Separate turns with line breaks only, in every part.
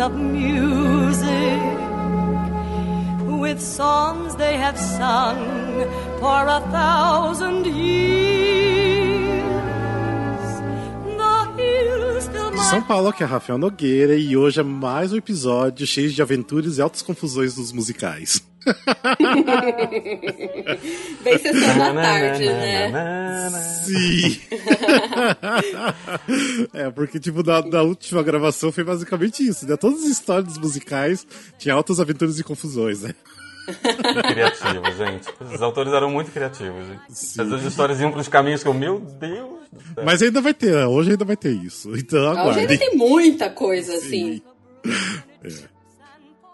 of music with songs they have sung for a thousand years.
São Paulo, que é Rafael Nogueira, e hoje é mais um episódio cheio de aventuras e altas confusões dos musicais.
Bem sessão da tarde, né?
Sim! é, porque, tipo, na, na última gravação foi basicamente isso, né? Todas as histórias dos musicais tinham altas aventuras e confusões, né?
Criativo, gente. Os autores eram muito criativos. gente. As histórias iam para os caminhos que eu, meu Deus.
Mas ainda vai ter, hoje ainda vai ter isso. Então
Hoje ainda tem muita coisa, assim.
Sim.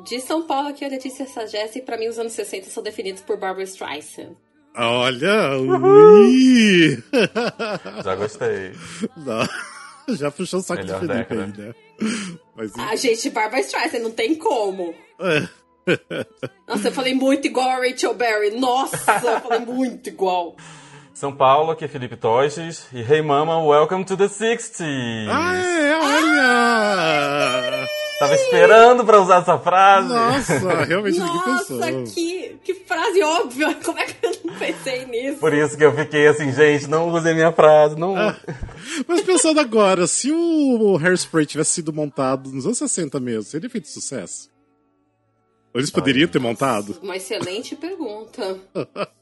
De São Paulo aqui, a Letícia Sagesse, e pra mim os anos 60 são definidos por Barbara Streisand.
Olha! Ui!
Já gostei.
Não, Já puxou o saco
Melhor
do Felipe
década.
aí, né? Mas,
Ah, gente, Barbara Streisand, não tem como.
é.
Nossa, eu falei muito igual a Rachel Berry. Nossa, eu falei muito igual.
São Paulo, aqui é Felipe Toches. E Hey Mama, welcome to the 60s.
Ah, é, olha!
Tava esperando pra usar essa frase.
Nossa, realmente ninguém pensou.
Nossa, que, que frase óbvia. Como é que eu não pensei nisso?
Por isso que eu fiquei assim, gente, não usem minha frase. Não...
Ah. Mas pensando agora, se o Hairspray tivesse sido montado nos anos 60 mesmo, seria feito sucesso? Ou eles poderiam ter montado?
Uma excelente pergunta.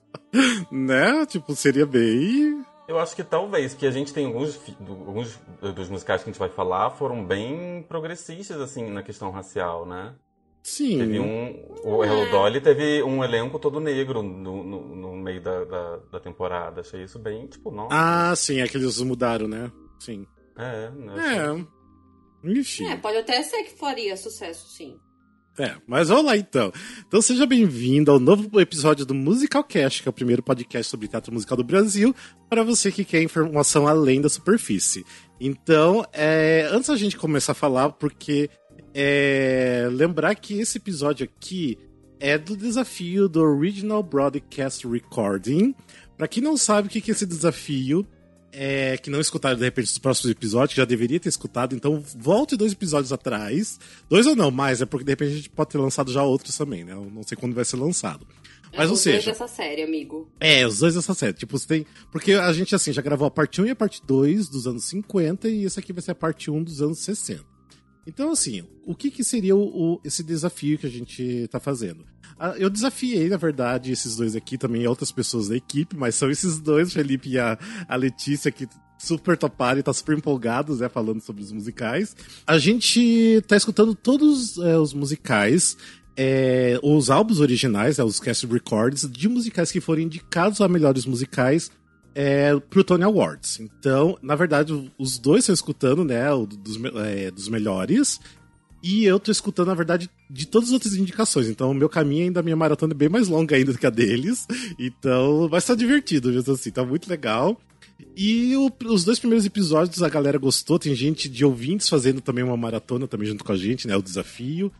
Né? Tipo, seria bem.
Eu acho que talvez, porque a gente tem alguns, alguns dos musicais que a gente vai falar foram bem progressistas, assim, na questão racial, né?
Sim.
Teve um. O Hello Dolly teve um elenco todo negro no, no, no meio da, da, da temporada. Achei isso bem, tipo, nossa.
Ah, sim, é que eles mudaram, né? Sim.
É, né?
É. Enfim.
É, pode até ser que faria sucesso, sim.
É, mas vamos lá então. Então seja bem-vindo ao novo episódio do Musical Cast, que é o primeiro podcast sobre teatro musical do Brasil, para você que quer informação além da superfície. Então, é, antes da gente começar a falar, porque é, lembrar que esse episódio aqui é do desafio do Original Broadcast Recording. Para quem não sabe o que é esse desafio, é, que não escutaram de repente os próximos episódios, que já deveria ter escutado, então volte dois episódios atrás. Dois ou não, mais, é porque de repente a gente pode ter lançado já outros também, né? Eu não sei quando vai ser lançado. Mas,
é,
ou
os dois
seja,
dessa série, amigo.
é, os dois dessa série. Tipo, você tem. Porque a gente, assim, já gravou a parte 1 e a parte 2 dos anos 50, e esse aqui vai ser a parte 1 dos anos 60. Então, assim, o que, que seria o, o- esse desafio que a gente tá fazendo? Ah, Eu desafiei, na verdade, esses dois aqui, também outras pessoas da equipe, mas são esses dois, Felipe e a, a Letícia, que super toparam e tá super empolgados, né, falando sobre os musicais. A gente tá escutando todos é, os musicais é, os álbuns originais, né, os cast records, de musicais que foram indicados a melhores musicais é, pro Tony Awards. Então, na verdade, os dois estão escutando, né, dos, é, dos melhores. E eu tô escutando, na verdade, de todas as outras indicações. Então, o meu caminho ainda, a minha maratona é bem mais longa ainda do que a deles. Então, vai estar divertido, mesmo assim. Tá muito legal. E o- os dois primeiros episódios a galera gostou. Tem gente de ouvintes fazendo também uma maratona também junto com a gente, né? O desafio.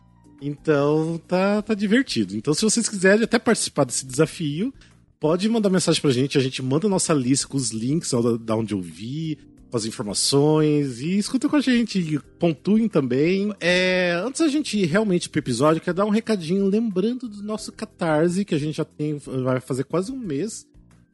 Então tá, tá divertido. Então, se vocês quiserem até participar desse desafio, pode mandar mensagem pra gente. A gente manda nossa lista com os links da- da onde ouvir, com as informações e escuta com a gente. Pontuem também. É, antes da gente ir realmente pro episódio, quero dar um recadinho lembrando do nosso Catarse, que a gente já tem, vai fazer quase um mês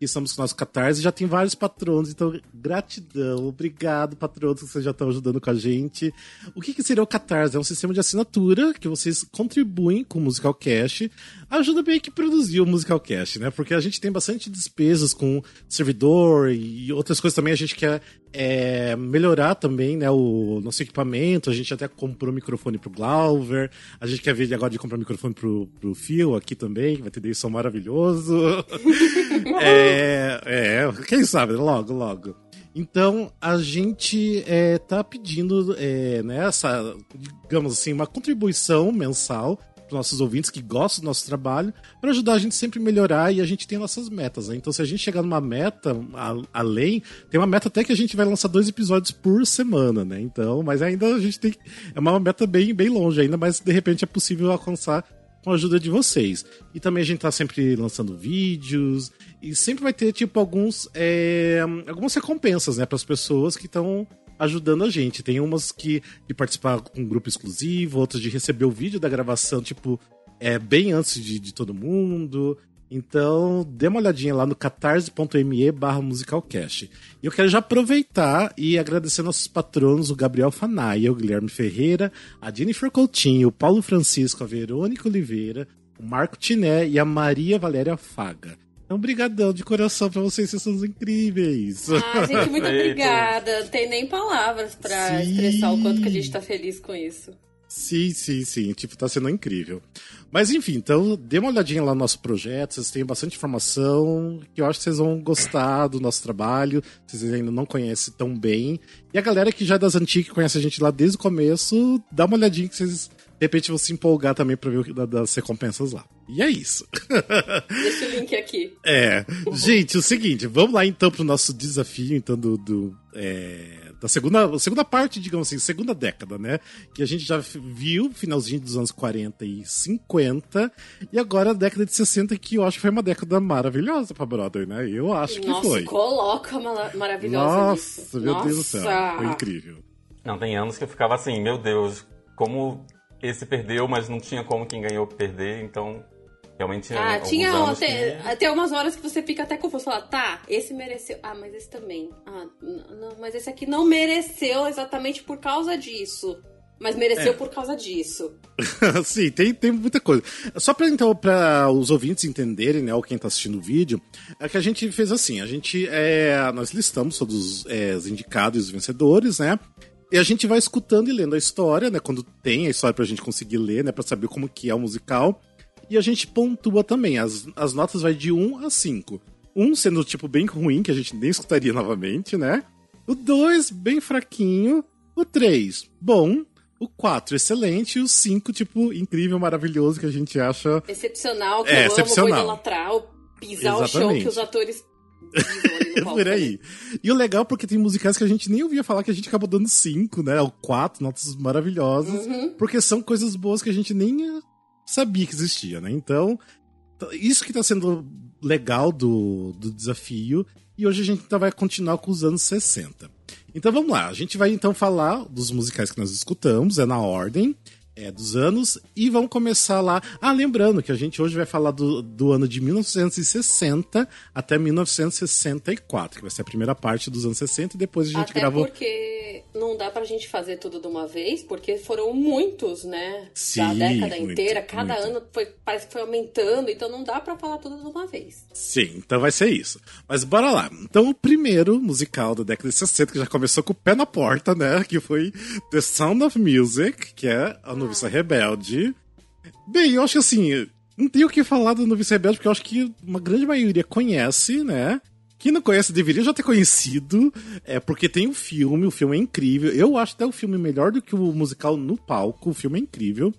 estamos com o nosso Catarse, já tem vários patronos, então gratidão, obrigado patronos que vocês já estão ajudando com a gente. O que, que seria o Catarse? É um sistema de assinatura que vocês contribuem com o Musical Cash, ajuda bem que produzir o Musical Cash, né? Porque a gente tem bastante despesas com servidor e outras coisas também, a gente quer é, melhorar também, né, o nosso equipamento, a gente até comprou microfone pro Glauber, a gente quer ver agora de comprar microfone pro, pro Phil aqui também, que vai ter som maravilhoso. é, é, quem sabe, logo, logo. Então, a gente é, tá pedindo é, né, essa, digamos assim, uma contribuição mensal para nossos ouvintes que gostam do nosso trabalho, para ajudar a gente sempre a melhorar e a gente tem nossas metas. Né? Então, se a gente chegar numa meta a- além, tem uma meta até que a gente vai lançar dois episódios por semana, né? Então, mas ainda a gente tem. É uma meta bem, bem longe ainda, mas de repente é possível alcançar com a ajuda de vocês. E também a gente tá sempre lançando vídeos e sempre vai ter, tipo, alguns. é, algumas recompensas, né, para as pessoas que estão ajudando a gente. Tem umas que de participar com um grupo exclusivo, outras de receber o vídeo da gravação, tipo, é bem antes de, de todo mundo. Então, dê uma olhadinha lá no catarse.me barra musicalcast. E eu quero já aproveitar e agradecer nossos patronos, o Gabriel Fanaia, o Guilherme Ferreira, a Jennifer Coutinho, o Paulo Francisco, a Verônica Oliveira, o Marco Tiné e a Maria Valéria Faga. Então, brigadão de coração pra vocês, vocês são incríveis.
Ah, gente, muito obrigada. Não tem nem palavras pra Sim. expressar o quanto que a gente tá feliz com isso.
Sim, sim, sim. Tipo, tá sendo incrível. Mas enfim, então dê uma olhadinha lá no nosso projeto, vocês têm bastante informação, que eu acho que vocês vão gostar do nosso trabalho, vocês ainda não conhecem tão bem. E a galera que já é das antigas, que conhece a gente lá desde o começo, dá uma olhadinha que vocês de repente vão se empolgar também pra ver o que das recompensas lá. E é isso.
Deixa o link aqui.
É. Gente, o seguinte, vamos lá então pro nosso desafio, então, do. do é da segunda, segunda parte, digamos assim, segunda década, né? Que a gente já viu, finalzinho dos anos 40 e 50, e agora a década de 60, que eu acho que foi uma década maravilhosa pra Brother, né? Eu acho
Nossa,
que foi.
coloca maravilhosa
Nossa,
nisso.
meu
Nossa.
Deus do céu, foi incrível.
Não, tem anos que eu ficava assim, meu Deus, como esse perdeu, mas não tinha como quem ganhou perder, então Realmente
Ah, tinha
até,
que... até umas horas que você fica até confuso. Falar, tá, esse mereceu. Ah, mas esse também. Ah, não, mas esse aqui não mereceu exatamente por causa disso. Mas mereceu é. por causa disso.
Sim, tem, tem muita coisa. Só para então, para os ouvintes entenderem, né, ou quem tá assistindo o vídeo, é que a gente fez assim, a gente, é, nós listamos todos é, os indicados e os vencedores, né, e a gente vai escutando e lendo a história, né, quando tem a história pra gente conseguir ler, né, pra saber como que é o musical. E a gente pontua também. As, as notas vai de 1 a 5. 1 sendo, tipo, bem ruim, que a gente nem escutaria novamente, né? O 2, bem fraquinho. O 3, bom. O 4, excelente. E o 5, tipo, incrível, maravilhoso, que a gente acha...
Excepcional, que
é,
eu
excepcional.
amo, vou idolatrar, pisar Exatamente. o chão que os atores...
Por aí. E o legal é porque tem musicais que a gente nem ouvia falar que a gente acabou dando 5, né? O 4, notas maravilhosas.
Uhum.
Porque são coisas boas que a gente nem sabia que existia, né? Então, isso que tá sendo legal do, do desafio. E hoje a gente então vai continuar com os anos 60. Então vamos lá, a gente vai então falar dos musicais que nós escutamos, é na ordem é, dos anos, e vamos começar lá. Ah, lembrando que a gente hoje vai falar do, do ano de 1960 até 1964, que vai ser a primeira parte dos anos 60, e depois a gente
Até
grava.
porque não dá pra gente fazer tudo de uma vez, porque foram muitos, né?
Sim,
da década
muito,
inteira, cada
muito.
ano foi, parece que foi aumentando, então não dá pra falar tudo de uma vez.
Sim, então vai ser isso. Mas bora lá. Então, o primeiro musical da década de 60, que já começou com o pé na porta, né? Que foi The Sound of Music, que é a Noviça Rebelde. Bem, eu acho que assim, não tenho o que falar da Noviça Rebelde, porque eu acho que uma grande maioria conhece, né? Quem não conhece deveria já ter conhecido, é porque tem o filme, o filme é incrível. Eu acho até o filme melhor do que o musical no palco, o filme é incrível.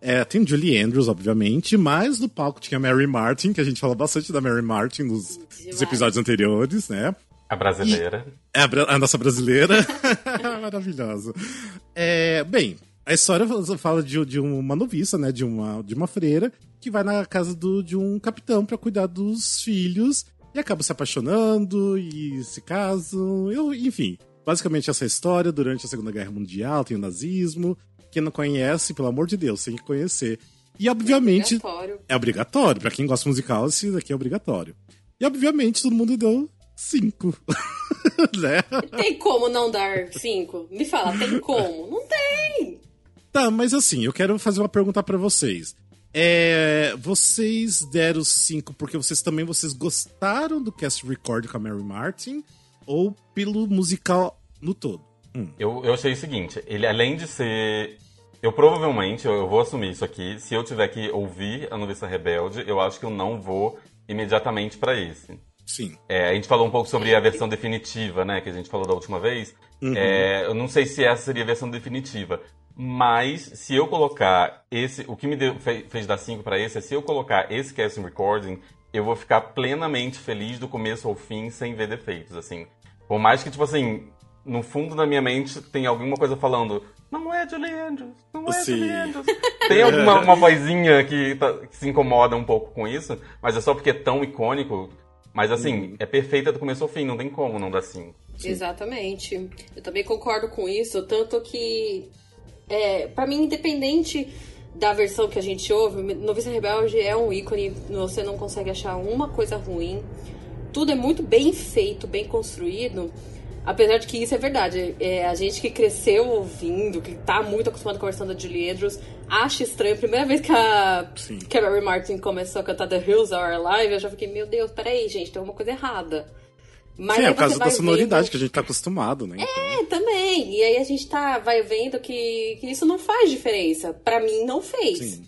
É, tem Julie Andrews, obviamente, mas no palco tinha Mary Martin, que a gente fala bastante da Mary Martin nos, nos episódios anteriores, né?
A brasileira.
É a, a nossa brasileira. Maravilhosa. É, bem, a história fala de, de uma noviça, né? De uma, de uma freira que vai na casa do, de um capitão para cuidar dos filhos e acaba se apaixonando e se casam. Eu, enfim, basicamente essa história durante a Segunda Guerra Mundial, tem o nazismo. Quem não conhece, pelo amor de Deus, tem que conhecer. E obviamente
Obrigatório.
é obrigatório. Pra quem gosta musical, esse daqui é obrigatório. E obviamente todo mundo deu cinco. né?
Tem como não dar cinco? Me fala, tem como? Não tem!
Tá, mas assim, eu quero fazer uma pergunta pra vocês. É, vocês deram cinco porque vocês também vocês gostaram do cast record com a Mary Martin ou pelo musical no todo? Hum.
Eu, eu achei o seguinte, ele além de ser. Eu provavelmente, eu, eu vou assumir isso aqui, se eu tiver que ouvir a Noviça Rebelde, eu acho que eu não vou imediatamente pra esse.
Sim.
É, a gente falou um pouco sobre a versão definitiva, né, que a gente falou da última vez.
Uhum.
É, eu não sei se essa seria a versão definitiva, mas se eu colocar esse, o que me deu, fe- fez dar 5 pra esse é se eu colocar esse casting recording, eu vou ficar plenamente feliz do começo ao fim sem ver defeitos, assim. Por mais que tipo assim, no fundo da minha mente tem alguma coisa falando, não é Julie Andrews, não é
Sim.
Julie Andrews. Tem alguma uma vozinha que, tá- que se incomoda um pouco com isso, mas é só porque é tão icônico Mas assim, é perfeita do começo ao fim, não tem como não dar 5.
Exatamente. Eu também concordo com isso, tanto que, é, para mim, independente da versão que a gente ouve, Noviça Rebelde é um ícone, você não consegue achar uma coisa ruim. Tudo é muito bem feito, bem construído. Apesar de que isso é verdade. É, a gente que cresceu ouvindo, que tá muito acostumado com a versão da Julie Andrews, acha estranho. A primeira vez que a, que a Mary Martin começou a cantar The Hills Are Alive, eu já fiquei, meu Deus, peraí, gente, tem alguma coisa errada.
Mas Sim, é por causa da sonoridade vendo... que a gente tá acostumado, né?
É, então... também. E aí a gente tá, vai vendo que, que isso não faz diferença. Para mim, não fez. Sim.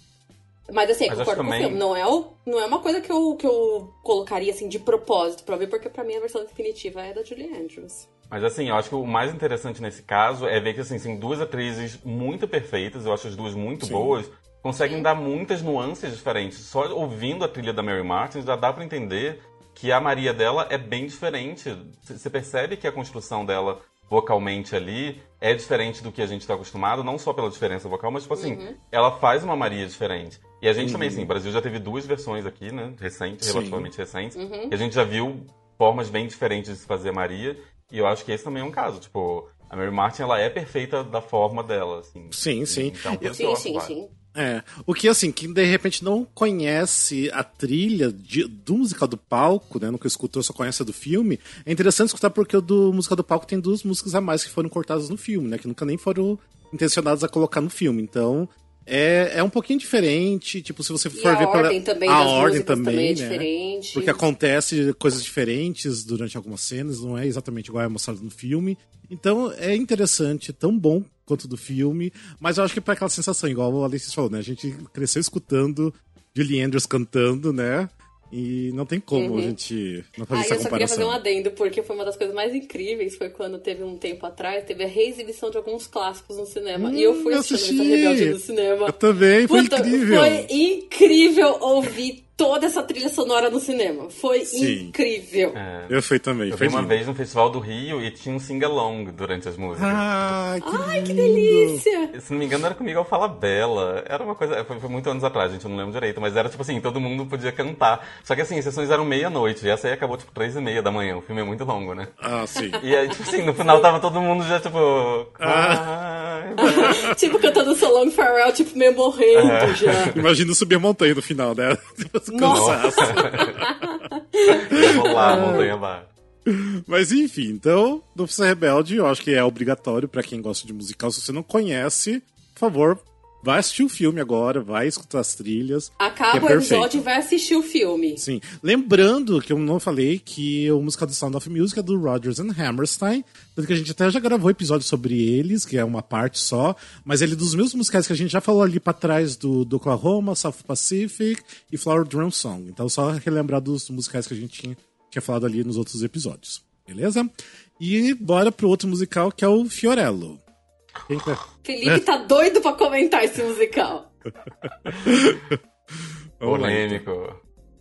Mas assim, Mas concordo com também... o filme. Não é, o, não é uma coisa que eu, que eu colocaria assim de propósito pra ver, porque pra mim a versão definitiva é da Julie Andrews.
Mas assim, eu acho que o mais interessante nesse caso é ver que assim, são duas atrizes muito perfeitas, eu acho as duas muito Sim. boas, conseguem Sim. dar muitas nuances diferentes. Só ouvindo a trilha da Mary Martin já dá para entender que a Maria dela é bem diferente. Você percebe que a construção dela vocalmente ali é diferente do que a gente está acostumado, não só pela diferença vocal, mas tipo assim, uhum. ela faz uma Maria diferente. E a gente uhum. também, assim, o Brasil já teve duas versões aqui, né, recentes, Sim. relativamente recentes, uhum. e a gente já viu formas bem diferentes de se fazer Maria, e eu acho que esse também é um caso, tipo, a Mary Martin, ela é perfeita da forma dela, assim.
Sim, sim.
Então,
sim, sim, sim.
É, o que assim, quem de repente não conhece a trilha de, do musical do palco, né, nunca escutou, só conhece a do filme, é interessante escutar porque o do musical do palco tem duas músicas a mais que foram cortadas no filme, né, que nunca nem foram intencionadas a colocar no filme. Então, é, é um pouquinho diferente, tipo, se você for
e
ver
a ordem também
a ordem também,
também é
né?
diferente.
Porque acontece coisas diferentes durante algumas cenas, não é exatamente igual é mostrado no filme. Então é interessante, tão bom quanto do filme, mas eu acho que é para aquela sensação, igual a Alice falou, né? A gente cresceu escutando Julie Andrews cantando, né? E não tem como uhum. a gente não fazer ah, essa comparação. eu só queria
fazer um adendo, porque foi uma das coisas mais incríveis, foi quando teve um tempo atrás, teve a reexibição de alguns clássicos no cinema. Hum, e eu fui
hum,
assistindo essa rebelde no cinema.
Eu também, foi Puta, incrível.
Foi incrível ouvir toda essa trilha sonora no cinema. Foi Sim. incrível. É.
Eu fui também.
Eu
fui
uma vez no Festival do Rio e tinha um sing-along durante as músicas.
Ai, que,
Ai, que delícia!
Se não me engano, era comigo ao Fala Bela. Era uma coisa. Foi, foi muito anos atrás, gente, eu não lembro direito. Mas era tipo assim, todo mundo podia cantar. Só que assim, as sessões eram meia-noite. E essa aí acabou tipo três e meia da manhã. O filme é muito longo, né?
Ah, sim.
E aí, tipo assim, no final tava todo mundo já, tipo. Ah.
tipo, cantando So Long Farewell, tipo, meio morrendo é. já.
Imagina subir a montanha no final, né?
Nossa!
Vamos lá, montanha abaixo.
Mas enfim, então, Noviça Rebelde, eu acho que é obrigatório para quem gosta de musical. Se você não conhece, por favor, vai assistir o filme agora, vai escutar as trilhas.
Acaba
é
o episódio e vai assistir o filme.
Sim. Lembrando que eu não falei que o musical do Sound of Music é do Rodgers and Hammerstein, tanto que a gente até já gravou episódio sobre eles, que é uma parte só, mas ele é dos mesmos musicais que a gente já falou ali para trás do, do Oklahoma, South Pacific e Flower Drum Song. Então só relembrar dos musicais que a gente tinha, tinha falado ali nos outros episódios. Beleza? E bora pro outro musical que é o Fiorello.
Felipe tá doido pra comentar esse musical.
Polêmico.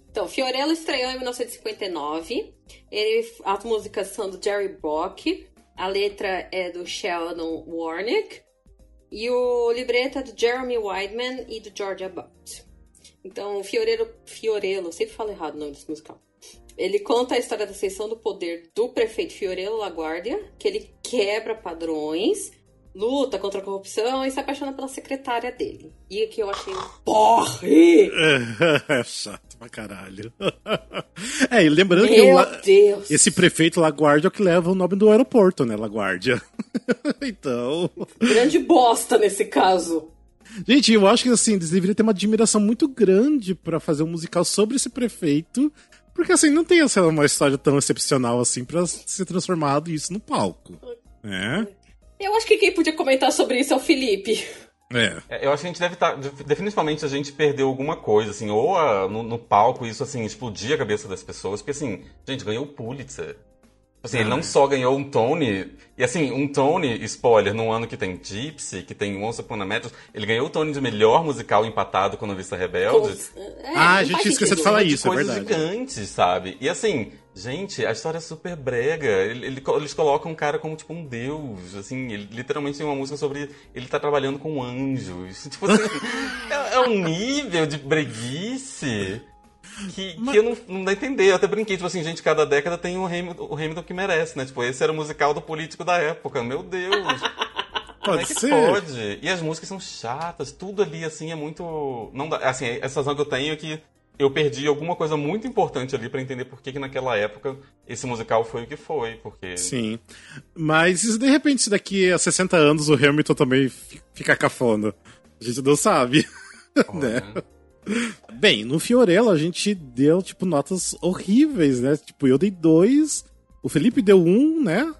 Então, Fiorello estreou em 1959. Ele, as músicas são do Jerry Bock. A letra é do Sheldon Warnick. E o libreto é do Jeremy Weidman e do George Abbott. Então, Fiorello, Fiorello, sempre falo errado o nome desse musical. Ele conta a história da ascensão do poder do prefeito Fiorello LaGuardia, que ele quebra padrões luta contra a corrupção e se apaixona pela secretária dele. E que eu achei porre!
É, chato pra caralho. É, e lembrando
Meu
que La... esse prefeito Laguardia é o que leva o nome do aeroporto, né, Laguardia. então...
Grande bosta nesse caso.
Gente, eu acho que assim, eles deveriam ter uma admiração muito grande para fazer um musical sobre esse prefeito, porque assim, não tem essa uma história tão excepcional assim para ser transformado isso no palco. É.
Eu acho que quem podia comentar sobre isso é o Felipe.
É.
é eu acho que a gente deve estar. Tá, definitivamente a gente perdeu alguma coisa, assim, ou a, no, no, palco isso, assim, explodia a cabeça das pessoas, porque, assim, gente, ganhou o Pulitzer. Assim, ele não só ganhou um Tony, e assim, um Tony, spoiler, num ano que tem Gypsy, que tem Once Upon a Metro, ele ganhou o Tony de melhor musical empatado com Novista Rebelde.
É, ah, a gente esqueceu de falar isso, é
coisas
verdade.
gigantes, sabe? E assim, gente, a história é super brega. Ele, ele, eles colocam um cara como, tipo, um deus, assim, ele literalmente tem uma música sobre ele tá trabalhando com anjos. Tipo assim, é, é um nível de breguice. que, Mas... que eu não, não dá a entender. Eu até brinquei, tipo assim, gente, cada década tem o Hamilton, o Hamilton que merece, né? Tipo, esse era o musical do político da época. Meu Deus! Pode é ser. pode? E as músicas são chatas, tudo ali, assim, é muito. Não dá... Assim, a sensação que eu tenho é que eu perdi alguma coisa muito importante ali para entender por que, que naquela época esse musical foi o que foi, porque...
Sim, mas de repente se daqui a 60 anos o Hamilton também fica cafona? A gente não sabe, né? Bem, no Fiorello a gente deu, tipo, notas horríveis, né? Tipo, eu dei dois, o Felipe deu um, né?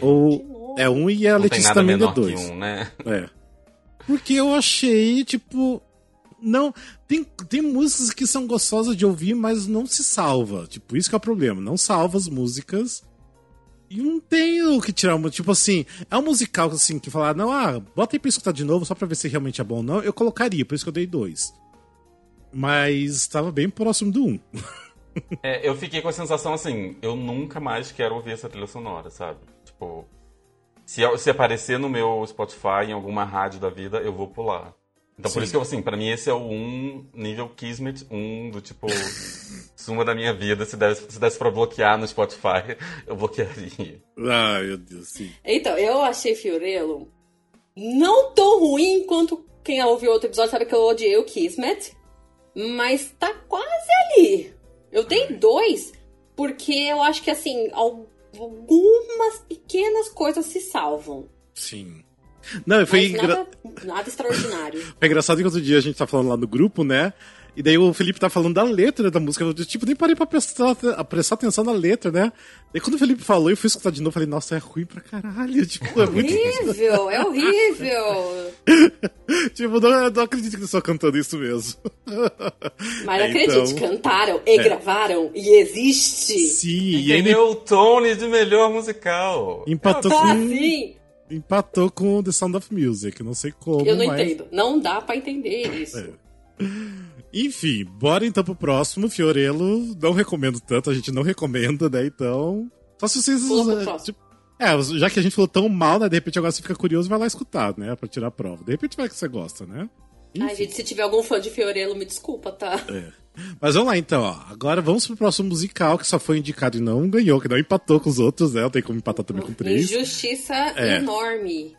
Ou, é um e a não Letícia também deu dois. Um, né? É. Porque eu achei, tipo, não. Tem, tem músicas que são gostosas de ouvir, mas não se salva. Tipo, isso que é o problema. Não salva as músicas. E não tem o que tirar. Tipo assim, é um musical assim que falar, não, ah, bota aí pra escutar de novo só pra ver se realmente é bom ou não. Eu colocaria, por isso que eu dei dois. Mas estava bem próximo do um.
é, eu fiquei com a sensação assim, eu nunca mais quero ouvir essa trilha sonora, sabe? Tipo, se, se aparecer no meu Spotify, em alguma rádio da vida, eu vou pular. Então, Sim. por isso que, eu, assim, pra mim esse é o um nível Kismet, um do tipo, suma da minha vida. Se desse, se desse pra bloquear no Spotify, eu bloquearia.
Ai, meu Deus, sim.
Então, eu achei Fiorello não tão ruim quanto quem ouviu outro episódio sabe que eu odiei o Kismet, mas tá quase ali. Eu dei dois, porque eu acho que, assim, algumas pequenas coisas se salvam.
Sim. Não, foi
engra... nada, nada extraordinário.
Foi engraçado que outro dia a gente tá falando lá no grupo, né? E daí o Felipe tá falando da letra da música. Eu, tipo, nem parei pra prestar, prestar atenção na letra, né? E quando o Felipe falou, eu fui escutar de novo, falei, nossa, é ruim pra caralho. Tipo, é muito.
Horrível, é horrível.
tipo, não, eu não acredito que eles estão cantando isso mesmo.
Mas é, acredite, então... cantaram e é. gravaram e existe.
Sim,
Entendeu e ele... o Tony de melhor musical.
Empatou ah, com. Sim empatou com The Sound of Music. Não sei como.
Eu não
mas...
entendo. Não dá para entender isso. É.
Enfim, bora então pro próximo. Fiorello, não recomendo tanto, a gente não recomenda, né? Então. Só se vocês. Tipo, é, já que a gente falou tão mal, né? De repente agora você fica curioso e vai lá escutar, né? Pra tirar a prova. De repente vai que você gosta, né?
Enfim. Ai, gente, se tiver algum fã de Fiorello, me desculpa, tá?
É. Mas vamos lá então, ó. Agora vamos pro próximo musical que só foi indicado e não ganhou, que não empatou com os outros, né? Tem como empatar também com três.
Injustiça é. enorme.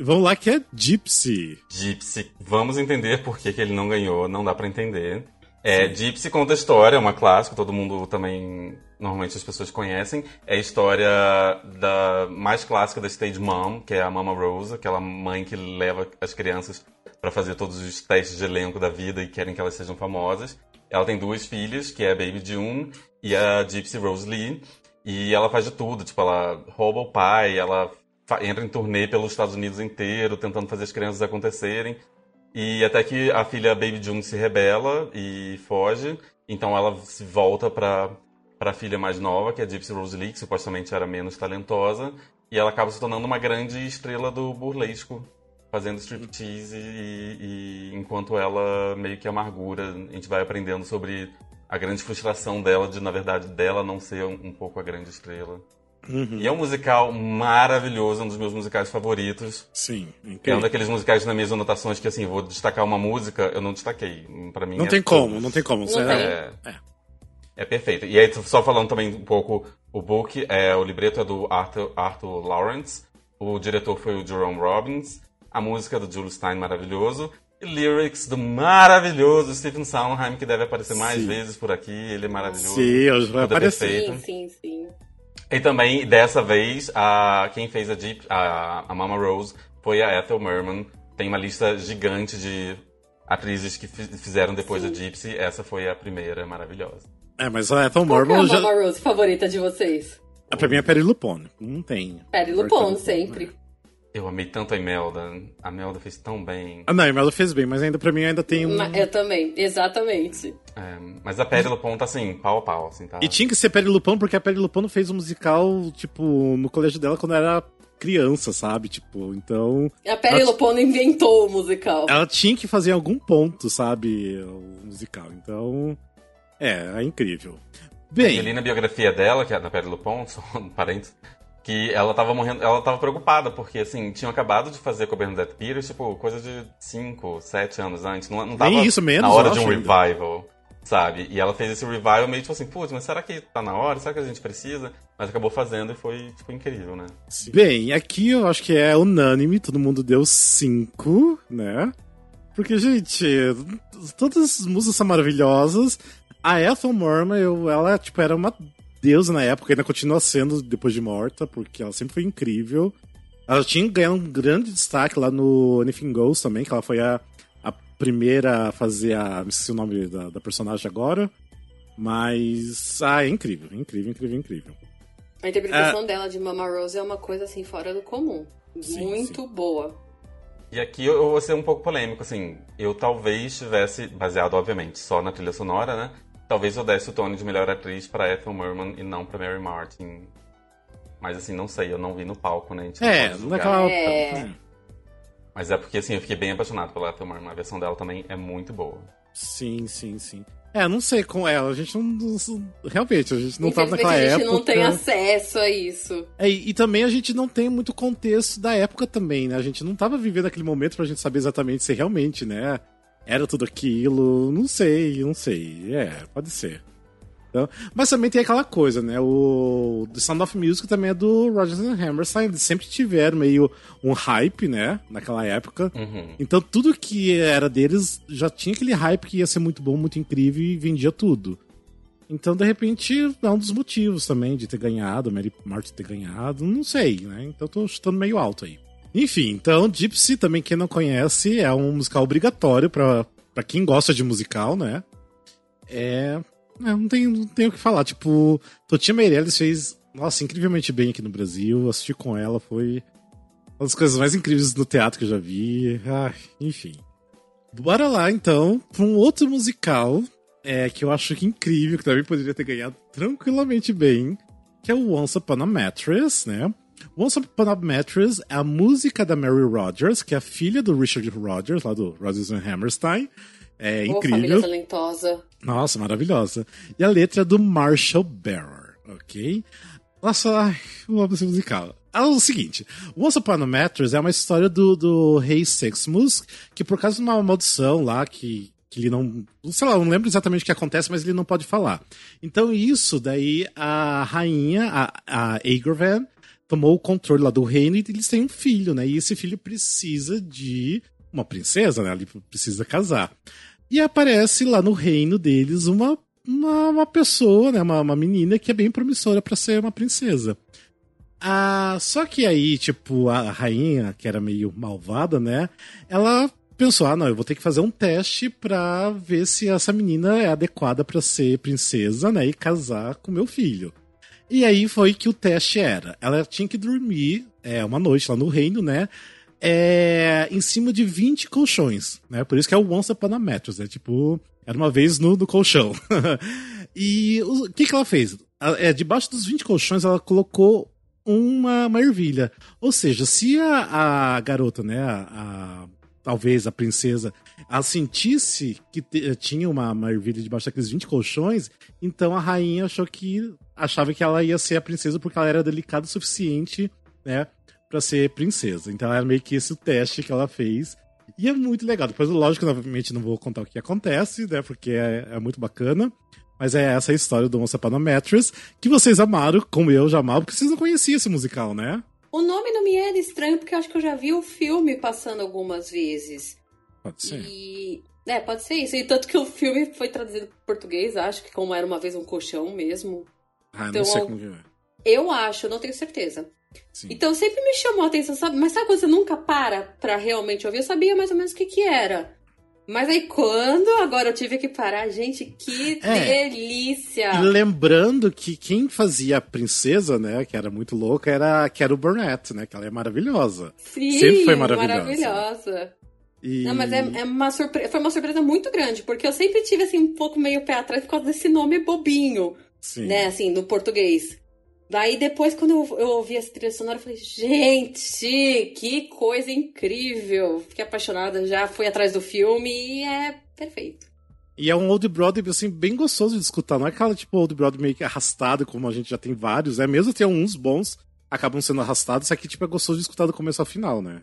Vamos lá que é Gypsy.
Gypsy. Vamos entender por que, que ele não ganhou, não dá para entender. É, Gypsy conta a história, é uma clássica, todo mundo também, normalmente as pessoas conhecem. É a história da mais clássica da Stage Mom, que é a Mama Rosa, aquela mãe que leva as crianças para fazer todos os testes de elenco da vida e querem que elas sejam famosas. Ela tem duas filhas, que é a Baby June e a Gypsy Rose Lee. E ela faz de tudo, tipo, ela rouba o pai, ela entra em turnê pelos Estados Unidos inteiro, tentando fazer as crianças acontecerem. E até que a filha Baby June se rebela e foge. Então ela se volta para a filha mais nova, que é a Gypsy Rose Lee, que supostamente era menos talentosa. E ela acaba se tornando uma grande estrela do burlesco fazendo striptease e, e enquanto ela meio que amargura, a gente vai aprendendo sobre a grande frustração dela de, na verdade, dela não ser um, um pouco a grande estrela. Uhum. E é um musical maravilhoso, um dos meus musicais favoritos.
Sim,
incrível. É um daqueles musicais nas minhas anotações que, assim, vou destacar uma música, eu não destaquei. Para mim
Não
é
tem como, não tem como.
Não
é,
é, é, perfeito. E aí, só falando também um pouco, o book, é, o libreto é do Arthur, Arthur Lawrence, o diretor foi o Jerome Robbins, a música do Jules Stein maravilhoso, e lyrics do maravilhoso Stephen Sondheim, que deve aparecer mais sim. vezes por aqui, ele é maravilhoso.
Sim, hoje vai aparecer.
Sim, sim, sim.
E também, dessa vez, a, quem fez a, Jeep, a, a Mama Rose foi a Ethel Merman. Tem uma lista gigante de atrizes que fizeram depois sim. da Gypsy. Essa foi a primeira, maravilhosa.
É, mas a Ethel Merman
Qual é a Mama Rose favorita de vocês?
Pra mim é Perry Lupone. Não tem.
Perry Lupone, sempre.
Eu amei tanto a Imelda. A Imelda fez tão bem.
Ah, não, a Imelda fez bem, mas ainda pra mim ainda tem um.
Eu também, exatamente.
É, mas a Perry Lupão tá assim, pau a pau, assim, tá?
E tinha que ser Perry Lupão, porque a Perry Lupão fez um musical, tipo, no colégio dela quando era criança, sabe? Tipo, então.
A Perry Lupão inventou o musical.
Ela tinha que fazer algum ponto, sabe? O musical. Então. É, é incrível. Bem.
Eu li na biografia dela, que é da Perry Lupão, só um parênteses, que ela tava morrendo, ela tava preocupada, porque assim, tinham acabado de fazer com a Bernadette Peters, tipo, coisa de 5, 7 anos antes. Não, não tava
Nem isso, menos,
na hora de um revival. sabe? E ela fez esse revival meio tipo assim, putz, mas será que tá na hora? Será que a gente precisa? Mas acabou fazendo e foi, tipo, incrível, né?
Bem, aqui eu acho que é unânime, todo mundo deu cinco, né? Porque, gente, todas as músicas são maravilhosas. A Ethel Merman, eu, ela, tipo, era uma deusa na época, ainda continua sendo depois de morta, porque ela sempre foi incrível. Ela tinha ganhado um grande destaque lá no Anything Goes também, que ela foi a, a primeira a fazer a. Não sei o nome da, da personagem agora. Mas. Ah, é incrível, incrível, incrível, incrível.
A interpretação dela de Mama Rose é uma coisa assim fora do comum.
Sim,
Muito boa.
E aqui eu, eu vou ser um pouco polêmico, assim. Eu talvez tivesse, baseado, obviamente, só na trilha sonora, né? Talvez eu desse o Tony de melhor atriz pra Ethel Merman e não pra Mary Martin. Mas assim, não sei, eu não vi no palco, né? A gente
É,
julgar.
naquela.
É.
Mas é porque, assim, eu fiquei bem apaixonado pela Ethel Merman. A versão dela também é muito boa.
Sim, sim, sim. É, não sei com ela, a gente não. não- Realmente, a gente não tava naquela
a gente
época.
não tem acesso a isso.
É, e, e também a gente não tem muito contexto da época também, né? A gente não tava vivendo aquele momento pra gente saber exatamente se realmente, né? Era tudo aquilo. Não sei, não sei. É, pode ser. Então, mas também tem aquela coisa, né? O The Sound of Music também é do Rodgers and Hammerstein. Eles sempre tiveram meio um hype, né? Naquela época.
Uhum.
Então tudo que era deles já tinha aquele hype que ia ser muito bom, muito incrível e vendia tudo. Então, de repente, é um dos motivos também de ter ganhado, Mary Martin ter ganhado, não sei, né? Então tô chutando meio alto aí. Enfim, então Gypsy, também quem não conhece, é um musical obrigatório pra quem gosta de musical, né? É. é, não, tem, não tem o que falar. Tipo, Totinha Meirelles fez, nossa, incrivelmente bem aqui no Brasil. Assistir com ela foi uma das coisas mais incríveis no teatro que eu já vi. Ai, enfim. Bora lá, então, pra um outro musical é, que eu acho que incrível, que também poderia ter ganhado tranquilamente bem, que é o Once Upon a Mattress, né? Once Upon a Mattress é a música da Mary Rogers, que é a filha do Richard Rogers, lá do Rodgers and Hammerstein. É
família
incrível.
talentosa.
Nossa, maravilhosa. E a letra é do Marshall Bearer, ok? Nossa, ai, eu amo esse musical. Ah, o seguinte, Once Upon a Mattress é uma história do, do rei Sexmus, que por causa de uma maldição lá, que, que ele não... Sei lá, eu não lembro exatamente o que acontece, mas ele não pode falar. Então isso, daí a rainha, a, a tomou o controle lá do reino e eles têm um filho, né? E esse filho precisa de uma princesa, né? Ele precisa casar. E aparece lá no reino deles uma, uma, uma pessoa, né? Uma, uma menina que é bem promissora pra ser uma princesa. Ah, só que aí, tipo, a rainha, que era meio malvada, né? Ela pensou: ah, não, eu vou ter que fazer um teste pra ver se essa menina é adequada pra ser princesa, né? E casar com meu filho. E aí foi que o teste era: ela tinha que dormir é, uma noite lá no reino, né? É, em cima de 20 colchões, né? Por isso que é o Once Upon a Mattress, né? Tipo, era uma vez no, no colchão. e o que, que ela fez? É, debaixo dos 20 colchões, ela colocou uma, uma ervilha. Ou seja, se a, a garota, né, a, a- talvez a princesa, ela sentisse que tinha uma, uma ervilha debaixo daqueles 20 colchões, então a rainha achou que achava que ela ia ser a princesa porque ela era delicada o suficiente, né, para ser princesa. Então era meio que esse o teste que ela fez. E é muito legal. Depois, lógico, novamente não vou contar o que acontece, né, porque é, é muito bacana. Mas é essa a história do Once Upon a Mattress, que vocês amaram, como eu já amava, porque vocês não conheciam esse musical, né?
O nome não me era estranho, porque eu acho que eu já vi o filme passando algumas vezes.
Pode ser.
E. É, pode ser isso. E tanto que o filme foi traduzido para português, acho que como era uma vez um colchão mesmo.
Ah, não
então,
sei como que é.
Eu acho, eu não tenho certeza.
Sim.
Então sempre me chamou a atenção, sabe? Mas sabe quando você nunca para pra realmente ouvir? Eu sabia mais ou menos o que que era. Mas aí quando agora eu tive que parar, gente, que
É.
delícia!
E lembrando que quem fazia a princesa, né, que era muito louca, era a Carol Burnett, né, que ela é maravilhosa.
Sim,
sempre foi maravilhosa.
maravilhosa.
E...
Não, mas é, é uma surpresa, foi uma surpresa muito grande, porque eu sempre tive assim um pouco meio pé atrás por causa desse nome bobinho,
Sim.
né, assim, no português. Daí depois, quando eu, eu ouvi essa trilha sonora, eu falei, gente, que coisa incrível! Fiquei apaixonada, já fui atrás do filme e é perfeito.
E é um Old Broadway, assim, bem gostoso de escutar. Não é aquela, tipo, Old Broadway meio que arrastado, como a gente já tem vários. É mesmo tem uns bons, acabam sendo arrastados. Isso aqui, tipo, é gostoso de escutar do começo ao final, né?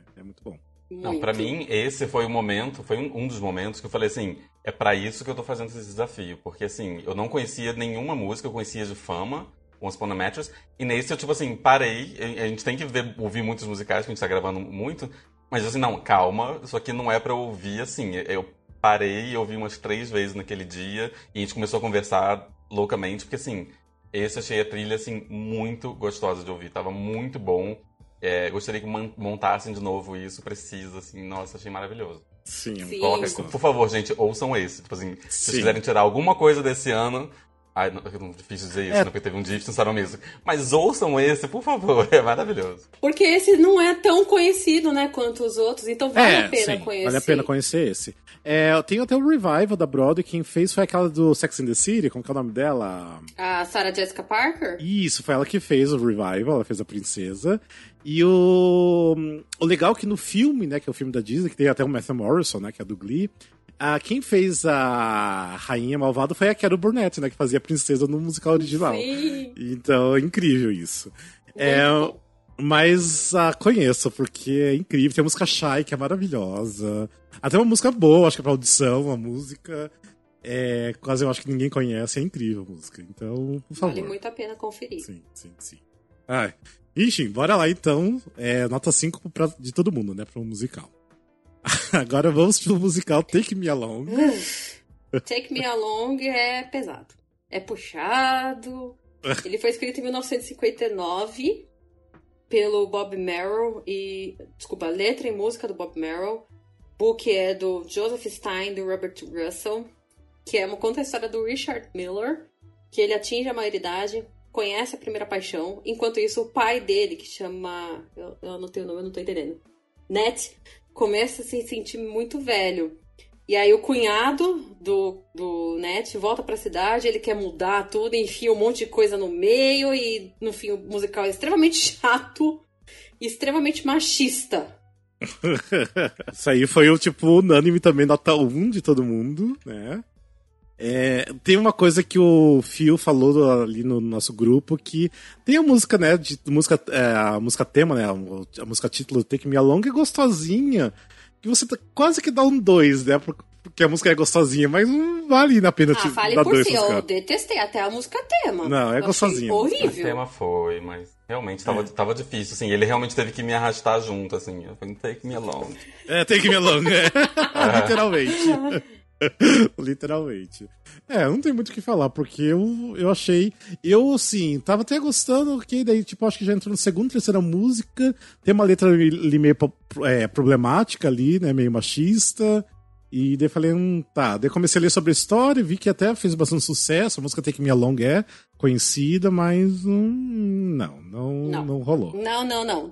Muito.
Não, pra mim, esse foi o momento, foi um, um dos momentos que eu falei assim, é pra isso que eu tô fazendo esse desafio. Porque assim, eu não conhecia nenhuma música, eu conhecia de fama, Once Upon a Mattress, e nesse eu, tipo assim, parei, a gente tem que ver, ouvir muitos musicais, que a gente tá gravando muito, mas assim, não, calma, isso aqui não é pra eu ouvir assim, eu parei e ouvi umas três vezes naquele dia, e a gente começou a conversar loucamente, porque assim, esse achei a trilha, assim, muito gostosa de ouvir, tava muito bom, é, gostaria que montassem de novo isso, precisa, assim, nossa, achei maravilhoso.
Sim,
Sim.
Coloca, por favor, gente, ouçam esse. Tipo assim, se
Sim.
vocês quiserem tirar alguma coisa desse ano. Ai, não, é difícil dizer isso,
É.
né? Porque teve um dia que pensaram mesmo. Mas ouçam esse, por favor, é maravilhoso.
Porque esse não é tão conhecido, né, quanto os outros, então vale a pena
É, sim,
conhecer.
Vale a pena conhecer esse. É, tem até o revival da Broadway, quem fez foi aquela do Sex and the City, como que é o nome dela?
A Sarah Jessica Parker?
Isso, foi ela que fez o revival, ela fez a princesa. E o, o legal é que no filme, né, que é o filme da Disney, que tem até o Matthew Morrison, né, que é do Glee, ah, quem fez a Rainha Malvada foi a Carol Burnett, né, que fazia a princesa no musical original.
Sim.
Então é incrível isso. É,
bom.
mas ah, conheço, porque é incrível. Tem a música Shy, que é maravilhosa. Até uma música boa, acho que é pra audição, uma música. É, quase eu acho que ninguém conhece, é incrível a música. Então, por favor.
Vale muito a pena conferir.
Sim, sim, sim. Ai. Ixi, bora lá então. É, nota 5 pra, de todo mundo, né? Pro musical. Agora vamos pro musical Take Me Along.
Take Me Along é pesado. É puxado. Ele foi escrito em 1959 pelo Bob Merrill e. Desculpa, letra e música do Bob Merrill. Book é do Joseph Stein do Robert Russell. Que é uma, conta a história do Richard Miller. Que ele atinge a maioridade, conhece a primeira paixão. Enquanto isso, o pai dele, que chama. Eu, eu anotei o nome, eu não tô entendendo. Net, começa a se sentir muito velho. E aí o cunhado do, do Net volta pra cidade, ele quer mudar tudo, enfia um monte de coisa no meio e no fim o musical é extremamente chato e extremamente machista.
Isso aí foi o tipo unânime também, nota 1 de todo mundo, né? É, tem uma coisa que o Phil falou ali no nosso grupo que tem a música, né? De, música, é, a música tema, né? A, música título Take Me Along é gostosinha. Que você tá- quase que dá um 2, né? por- Porque a música é gostosinha, mas não vale a pena
Ah,
te
fale
dar
por
dois
si, eu detestei até a música tema.
Não, é gostosinha.
O
Horrível.
tema foi, mas realmente tava, tava difícil, assim. Ele realmente teve que me arrastar junto, assim. Eu falei, take me along.
É, Take Me Along, é. Literalmente. Literalmente. É, não tem muito o que falar, porque eu, eu achei. Eu, assim, tava até gostando, porque daí, tipo, acho que já entrou na segunda, terceira música. Tem uma letra ali meio é, problemática ali, né? Meio machista. E daí falei, hum, tá. Daí comecei a ler sobre a história, vi que até fez bastante sucesso. A música Take Me Along é conhecida, mas hum, não, não,
Não.
não rolou.
Não, não, não.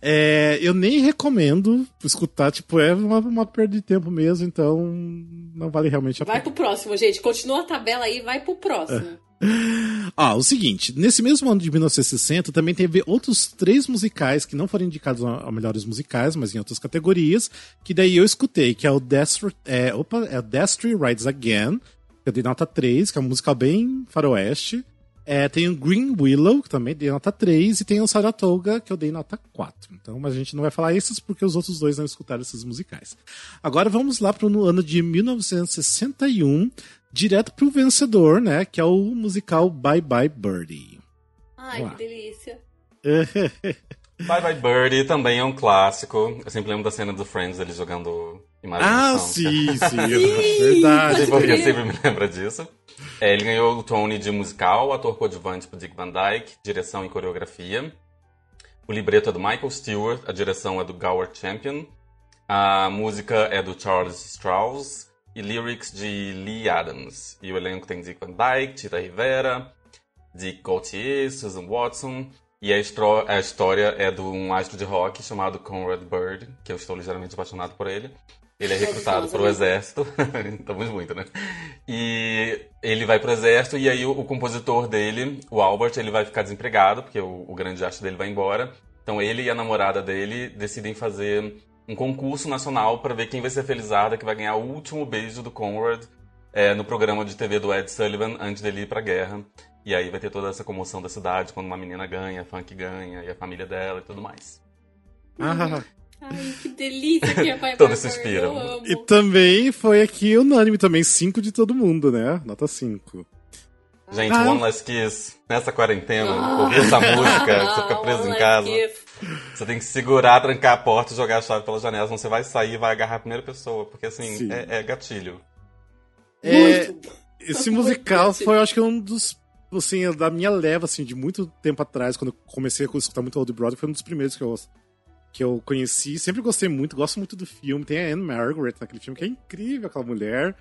É, eu nem recomendo escutar, tipo, é uma, uma perda de tempo mesmo, então não vale realmente a
Vai
pena.
pro próximo, gente. Continua a tabela aí, vai pro próximo.
Ah, o seguinte, nesse mesmo ano de 1960 também teve outros três musicais que não foram indicados a melhores musicais, mas em outras categorias, que daí eu escutei, que é o Destry, é, opa, é o Destry Rides Again, eu dei nota 3, que é um musical bem faroeste. É, tem o Green Willow, que também dei nota 3, e tem o Saratoga, que eu dei nota 4. Então, mas a gente não vai falar esses porque os outros dois não escutaram esses musicais. Agora vamos lá para o ano de 1961, direto pro vencedor, né? Que é o musical Bye Bye Birdie.
Ai, que delícia.
Bye Bye Birdie também é um clássico. Eu sempre lembro da cena do Friends, ele jogando.
Ah, sim, sim. Verdade.
Porque sempre me lembra disso. É, ele ganhou o Tony de musical, ator coadjuvante por Dick Van Dyke, direção e coreografia. O libreto é do Michael Stewart, a direção é do Gower Champion. A música é do Charles Strauss e lyrics de Lee Adams. E o elenco tem Dick Van Dyke, Tita Rivera, Dick Gautier, Susan Watson. E a, a história é de um astro de rock chamado Conrad Bird, que eu estou ligeiramente apaixonado por ele. Ele é recrutado para o exército. Estamos muito, né? E ele vai pro exército e aí o, o compositor dele, o Albert, ele vai ficar desempregado, porque o, o grande astro dele vai embora. Então ele e a namorada dele decidem fazer um concurso nacional para ver quem vai ser a felizarda que vai ganhar o último beijo do Conrad é, no programa de TV do Ed Sullivan antes dele ir pra guerra. E aí vai ter toda essa comoção da cidade quando uma menina ganha, a funk ganha, e a família dela e tudo mais.
Ah,
Ai, que delícia que é Bye
Todos
amo.
E também foi aqui unânime também, 5 de todo mundo, né? Nota 5.
Gente,
Ah.
One Last Kiss, nessa quarentena, ouvir essa música, você fica preso em casa.
Kiss.
Você tem que segurar, trancar a porta e jogar a chave pela janela, senão você vai sair e vai agarrar a primeira pessoa, porque assim,
Sim.
é, é gatilho.
É,
Muito
esse
Muito
musical foi, eu acho que um dos, assim, da minha leva, assim, de muito tempo atrás, quando eu comecei a escutar muito Old Brother, foi um dos primeiros que eu, que eu conheci. Sempre gostei muito, gosto muito do filme. Tem a Anne Margaret naquele filme, que é incrível aquela mulher.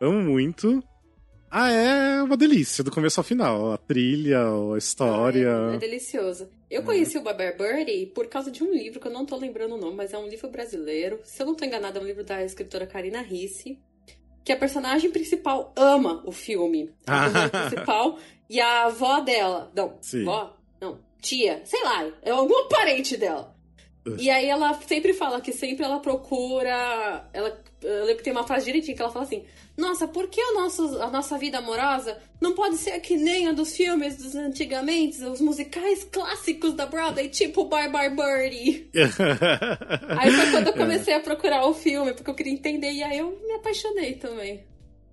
Amo muito. Ah, é uma delícia, do começo ao final. A trilha, a história.
É, é delicioso. Eu conheci o Bye Birdie por causa de um livro que eu não tô lembrando o nome, mas é um livro brasileiro. Se eu não tô enganada, é um livro da escritora Karina Risse. Que a personagem principal ama o filme. A
Ah.
personagem principal e a avó dela. Não,
Sim.
avó? Não, tia, sei lá, é algum parente dela. E aí ela sempre fala que sempre ela procura. Ela, eu lembro que tem uma frase direitinho que ela fala assim: Nossa, por que o nosso, a nossa vida amorosa não pode ser que nem a dos filmes dos antigamente, os musicais clássicos da Broadway, tipo Bye Bye Birdie? Aí foi quando eu comecei a procurar o filme, porque eu queria entender, e aí eu me apaixonei também.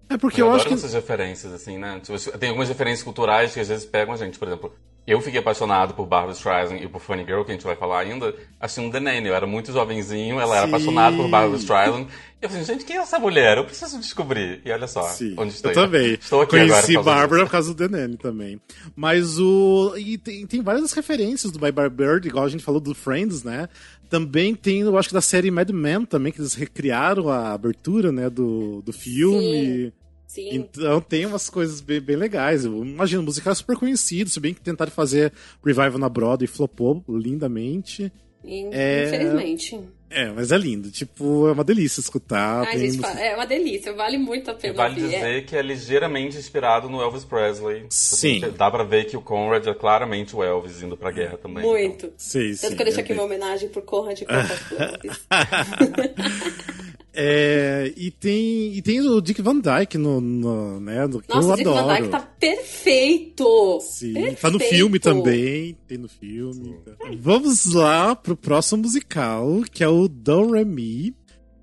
É porque
eu,
eu,
adoro
acho que.
essas referências, assim, né? Tipo, Tem algumas referências culturais que às vezes pegam a gente. Por exemplo, eu fiquei apaixonado por Barbara Streisand e por Funny Girl, que a gente vai falar ainda, assistindo The Nanny. Eu era muito jovenzinho, ela era
Sim.
apaixonada por Barbara Streisand. E eu falei, gente, quem é essa mulher? Eu preciso descobrir. E olha só,
Sim,
onde estou.
eu também.
Estou aqui agora.
Conheci Bárbara
disso.
por causa do The Nanny também. Mas o. E tem, tem várias referências do Bye Bird, igual a gente falou do Friends, né? Também tem, eu acho que da série Mad Men também, que eles recriaram a abertura, né, do, do filme.
Sim.
Então tem umas coisas bem, bem legais. Eu imagino, o musical é super conhecido, se bem que tentaram fazer revival na Broadway e flopou lindamente.
In-
É-
Infelizmente.
É, mas é lindo. Tipo, é uma delícia escutar.
Ai,
tem
gente,
música-
é uma delícia, vale muito a
E
pena
vale
ouvir. É-
dizer que é ligeiramente inspirado no Elvis Presley.
Sim.
Dá pra ver que o Conrad é claramente o Elvis indo pra guerra também.
Muito.
Sei, sim,
Tanto que eu deixo
é
aqui
bem-
uma homenagem pro Conrad Copas Clubes.
É, e tem e tem o Dick Van Dyke no, no né, no, que
Nossa,
eu
o Dick
adoro.
Van Dyke tá perfeito!
Sim,
perfeito.
tá no filme também, tem no filme. Vamos lá pro próximo musical, que é o Do Re Mi,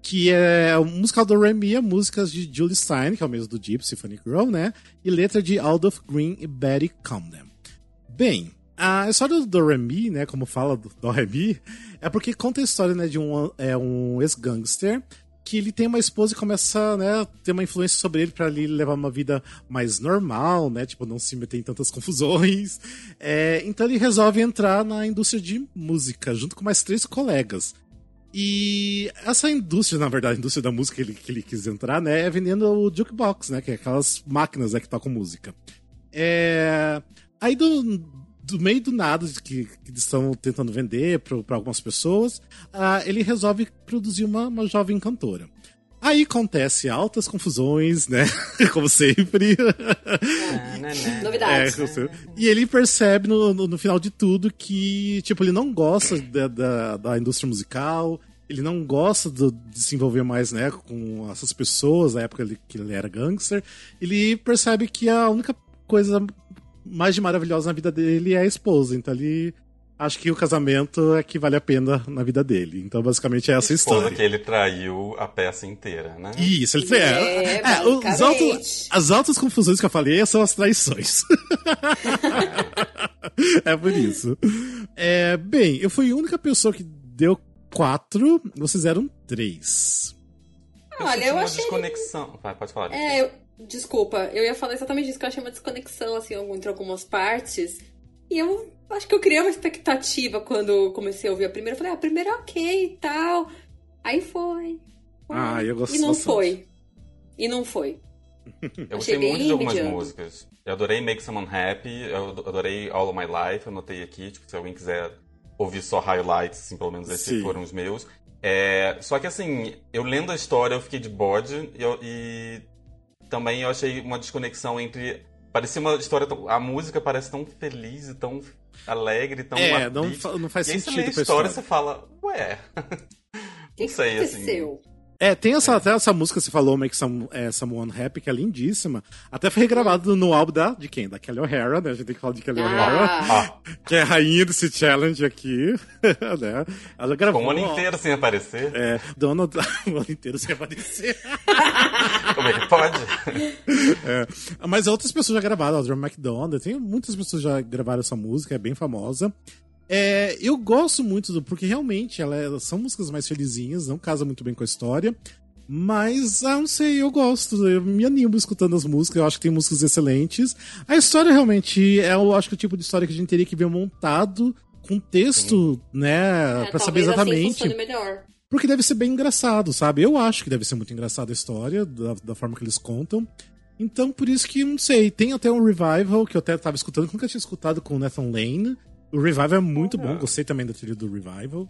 que é o musical do Re Mi, é músicas de Julie Stein, que é o mesmo do Gypsy Funny Girl, né? E letra de Aldous Green e Betty Comden. Bem, a história do Do Re Mi, né, como fala do Do Re Mi, é porque conta a história, né, de um, é, um ex-gangster que ele tem uma esposa e começa, né, ter uma influência sobre ele pra ele levar uma vida mais normal, né, tipo, não se meter em tantas confusões. É, então ele resolve entrar na indústria de música, junto com mais três colegas. E essa indústria, na verdade, a indústria da música que ele, que ele quis entrar, né, é vendendo o jukebox, né, que é aquelas máquinas né, que tocam música. É... Aí do, do meio do nada que, que eles estão tentando vender para algumas pessoas, ah, ele resolve produzir uma, uma jovem cantora. Aí acontece altas confusões, né? Como sempre.
Ah, né, né.
Novidade.
É, sempre. e ele percebe no, no, no final de tudo que, tipo, ele não gosta da, da, da indústria musical, ele não gosta do- de se envolver mais, né, com essas pessoas, na época que ele era gangster. Ele percebe que a única coisa mais de maravilhosa na vida dele é a esposa. Então ele acha que o casamento é que vale a pena na vida dele. Então, basicamente, é essa a história.
que ele traiu a peça inteira, né?
Isso, ele
É,
é. os altos, as altas confusões que eu falei são as traições. é por isso. É, bem, eu fui a única pessoa que deu quatro, vocês eram três.
Eu
Olha, eu
uma
achei-
desconexão. Vai, pode falar.
É, eu, desculpa, eu ia falar exatamente isso, que eu achei uma desconexão, assim, entre algumas partes. E eu acho que eu criei uma expectativa quando comecei a ouvir a primeira. Eu falei, ah, a primeira é ok e tal. Aí foi. foi.
Ah, eu gostei
E não
bastante.
foi. E não foi.
Eu
Achei
gostei muito de algumas
mediano.
músicas. Eu adorei Make Someone Happy, eu adorei All of My Life, eu anotei aqui, tipo, se alguém quiser ouvir só highlights, assim, pelo menos esses
Sim.
foram os meus. É, só que assim, eu lendo a história, eu fiquei de bode e, eu- e também eu achei uma desconexão entre. Parecia uma história. Tão, a música parece tão feliz e tão alegre, tão.
é, não, não faz
e aí você
sentido
lê a história e
história.
você fala, ué.
Que,
Não sei,
que
assim.
É, tem essa, até essa música que você falou, Make Some, é, Someone Happy, que é lindíssima. Até foi regravado no álbum da, de quem? Da Kelly O'Hara, né? A gente tem que falar de Kelly O'Hara,
Ah,
que é a rainha desse challenge aqui, né? Ela gravou...
Ficou um ano inteiro sem aparecer.
É, Donald, o ano inteiro sem aparecer.
Como é que pode?
É, mas outras pessoas já gravaram, a Drum McDonald, tem muitas pessoas já gravaram essa música, é bem famosa. É, eu gosto muito do. Porque realmente ela é- são músicas mais felizinhas, não casa muito bem com a história. Mas, ah, não sei, eu gosto, eu me animo escutando as músicas, eu acho que tem músicas excelentes. A história realmente é, eu acho que o tipo de história que a gente teria que ver montado com texto, né,
é,
pra saber
assim
exatamente.
funcione melhor.
Porque deve ser bem engraçado, sabe? Eu acho que deve ser muito engraçada a história, da, da forma que eles contam. Então, por isso que, não sei, tem até um revival que eu até tava escutando, que nunca tinha escutado com o Nathan Lane. O revival é muito bom, gostei também da trilha do revival.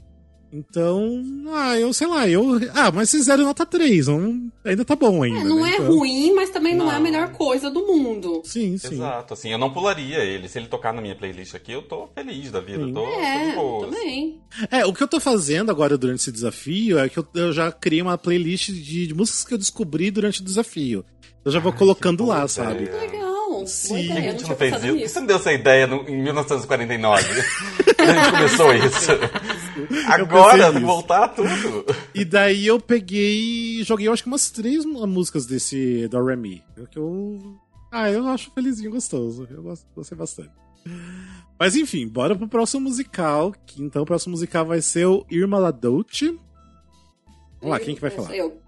Então, ah, eu sei lá, eu. Ah, mas vocês deram nota 3, não- ainda tá bom ainda.
É, não
né?
é
Então-
ruim, mas também não, é a
Não.
melhor coisa do mundo.
Sim, sim.
Exato, assim, eu não pularia ele. Se ele tocar na minha playlist aqui, eu tô feliz da vida.
Sim.
Eu tô, tô de
É,
boa.
também.
É, o que eu tô fazendo agora durante esse desafio é que eu, eu já criei uma playlist de, de músicas que eu descobri durante o desafio. Eu já vou colocando
que
lá, sabe?
ideia.
Legal.
Sim.
Por que a gente
não tinha
fez isso? Por que
nisso.
você não deu essa ideia no- em 1949? a gente começou isso. Agora, voltar tudo.
E daí eu peguei e joguei, eu acho que umas três músicas desse do Remy. Que eu. Ah, eu acho felizinho gostoso. Eu gosto- gostei bastante. Mas enfim, bora pro próximo musical. Que, então o próximo musical vai ser o Irma La Dolce. Vamos lá, quem que vai falar?
Eu.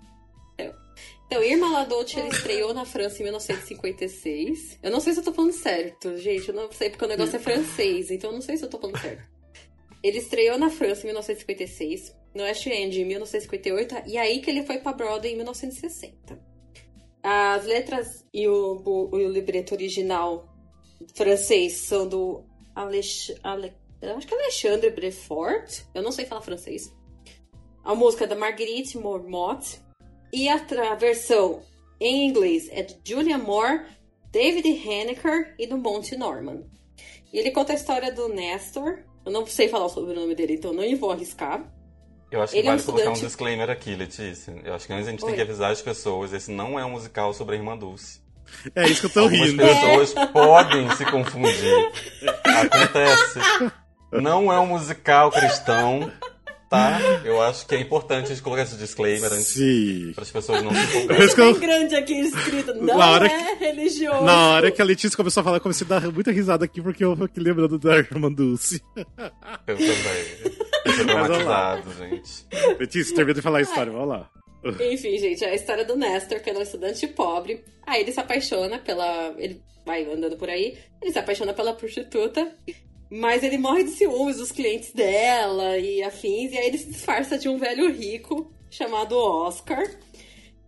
Então, Irma La Dolce, ele estreou na França em 1956. Eu não sei se eu tô falando certo, gente. Eu não sei porque o negócio é francês, então eu não sei se eu tô falando certo. Ele estreou na França em 1956, no West End em 1958, e aí que ele foi pra Broadway em 1960. As letras e o, o, o libreto original francês são do Alex, Ale, acho que é Alexandre Brefort. Eu não sei falar francês. A música é da Marguerite Mormont. E a, versão em inglês é de Julia Moore, David Henniker e do Monty Norman. E ele conta a história do Nestor. Eu não sei falar sobre o nome dele, então não vou arriscar.
Eu acho que
Ele é um
vale colocar um
estudante-
disclaimer aqui, Letícia. Eu acho que antes a gente tem
Oi.
que avisar as pessoas, esse não é um musical sobre a irmã Dulce.
É isso que eu tô
Algumas
rindo.
pessoas podem se confundir. Acontece. Não é um musical cristão, tá? Eu acho que é importante a gente colocar esse disclaimer antes
Sim.
para as pessoas não se empolgarem.
isso
Bem grande aqui escrito, não
Na hora
é religioso.
Na hora que a Letícia começou a falar, eu comecei a dar muita risada aqui, porque eu fiquei lembrando da irmã Dulce.
Eu também. Eu tô traumatizado, gente.
Letícia, termina de falar a história, vamos lá.
Enfim, gente, é a história do Nestor, que é um estudante pobre. Aí ele se apaixona pela. Ele vai andando por aí, ele se apaixona pela prostituta. Mas ele morre de ciúmes dos clientes dela e afins. E aí ele se disfarça de um velho rico chamado Oscar.